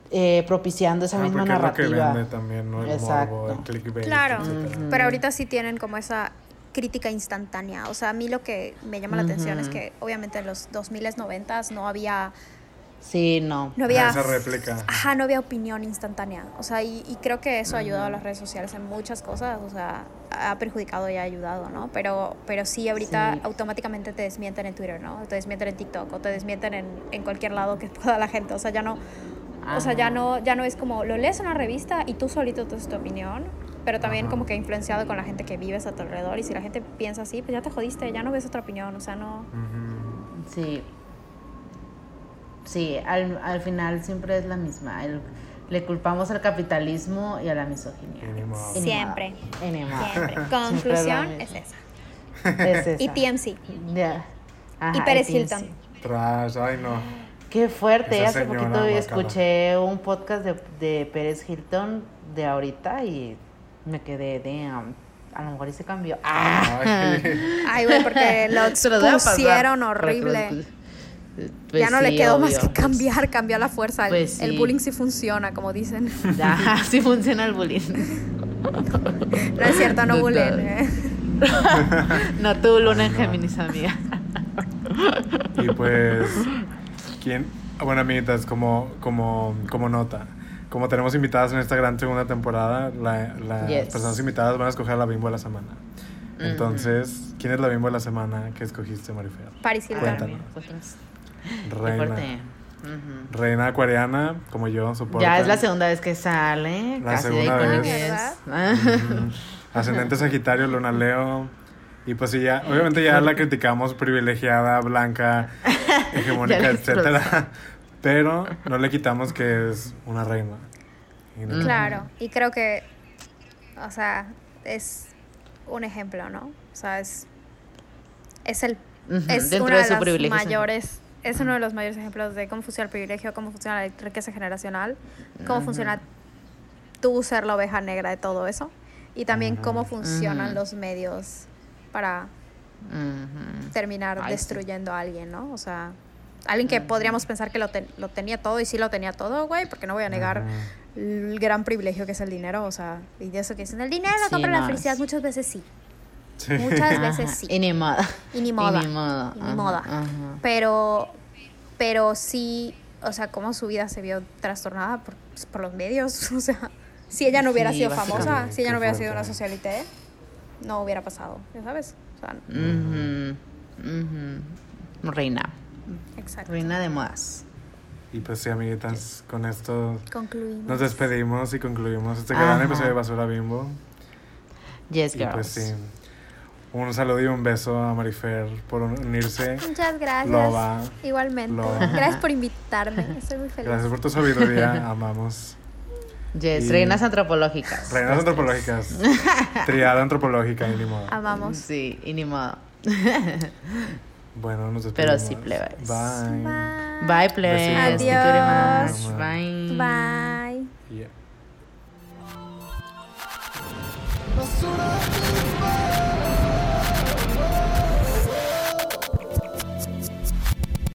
eh, propiciando esa Ah, misma porque es lo que narrativa. vende también, ¿no? El Exacto. morbo, el clickbait, Claro, etcétera. pero ahorita sí tienen como esa crítica instantánea. O sea, a mí lo que me llama la atención es que obviamente en los 2000s, 90s no había Sí, no. no había Ah, esa réplica. Ajá, no había opinión instantánea. O sea, y, y creo que eso ha ayudado a las redes sociales en muchas cosas. O sea, ha perjudicado y ha ayudado, ¿no? Pero, pero sí, ahorita Sí. automáticamente te desmienten en Twitter, ¿no? Te desmienten en TikTok o te desmienten en, en cualquier lado que <laughs> pueda la gente. O sea, ya no. O sea, ya no, ya no es como lo lees en una revista y tú solito te tu opinión, pero también Ajá. como que influenciado con la gente que vives a tu alrededor. Y si la gente piensa así, pues ya te jodiste, ya no ves otra opinión. O sea, no. Sí. Sí, al, al final siempre es la misma. El- le culpamos al capitalismo y a la misoginia. Siempre. modo. <laughs> Siempre. Conclusión es esa. Es esa. Y TMC. Ya. Ajá, Y Pérez. Hilton. Trash, ay no. Qué fuerte. Esa Hace poquito escuché un podcast de, de Pérez Hilton de ahorita y me quedé de... a lo mejor y se cambió. ¡Ah! <laughs> Ay. Güey, porque <laughs> lo pusieron horrible. Escuchen. Pues ya no le quedó más que cambiar, cambió a la fuerza. El, Pues el sí. bullying sí funciona, como dicen. Ya, <laughs> sí funciona el bullying. <laughs> No es cierto, no Total. bullying. eh. <laughs> No, tú, Luna en Géminis, amiga. Y pues, ¿quién? Bueno, amiguitas, como, como, como nota, como tenemos invitadas en esta gran segunda temporada, la- las Yes. personas invitadas van a escoger a la bimbo de la semana. Entonces, ¿quién es la bimbo de la semana que escogiste, Marifer? Paris Hilton. Reina. Reina acuariana, como yo. Ya es la segunda vez que sale. La casi de segunda icónica vez. <laughs> Ascendente Sagitario, Luna Leo. Y pues sí, ya, obviamente ya la criticamos privilegiada, blanca, <laughs> hegemónica, etcétera. Pero no le quitamos que es una reina. Y no- Claro, y creo que, o sea, es un ejemplo, ¿no? O sea, es, es el es dentro una de de, las privilegio. mayores, es uno de los mayores ejemplos de cómo funciona el privilegio, cómo funciona la riqueza generacional, cómo funciona tú ser la oveja negra de todo eso y también cómo funcionan los medios para terminar Ay, sí. destruyendo a alguien, ¿no? O sea, alguien que podríamos pensar que lo, ten- lo tenía todo y sí lo tenía todo, güey, porque no voy a negar el gran privilegio que es el dinero, o sea, y de eso que dicen, el dinero Sí, compra la felicidad, muchas veces sí, Sí. muchas Ajá, <laughs> veces sí. Y ni modo. Y ni moda. Y ni. Y moda. ajá. Pero, pero sí, o sea, cómo su vida se vio trastornada por, pues, por los medios. <laughs> O sea, si ella no hubiera Sí, sido famosa, si ella no hubiera sido una socialité, no hubiera pasado, ya sabes. O sea. Reina. exacto. Reina de modas. Y pues sí, amiguitas, con esto Concluimos. nos despedimos y concluimos este gran episodio de Basura Bimbo. Yes, Y girls. pues sí, un saludo y un beso a Marifer por unirse. Muchas gracias. Loba. Igualmente. Loba. Gracias por invitarme. Estoy muy feliz. Gracias por tu sabiduría, amamos. Yes, Y- reinas antropológicas. Reinas antropológicas. <laughs> Triada antropológica y ni modo. Amamos. Sí, y ni modo. <laughs> Bueno, nos Pero despedimos. sí, plebes. Bye. Bye. Bye, plebes. Thank you very Adiós. much. Bye. Bye. Yeah.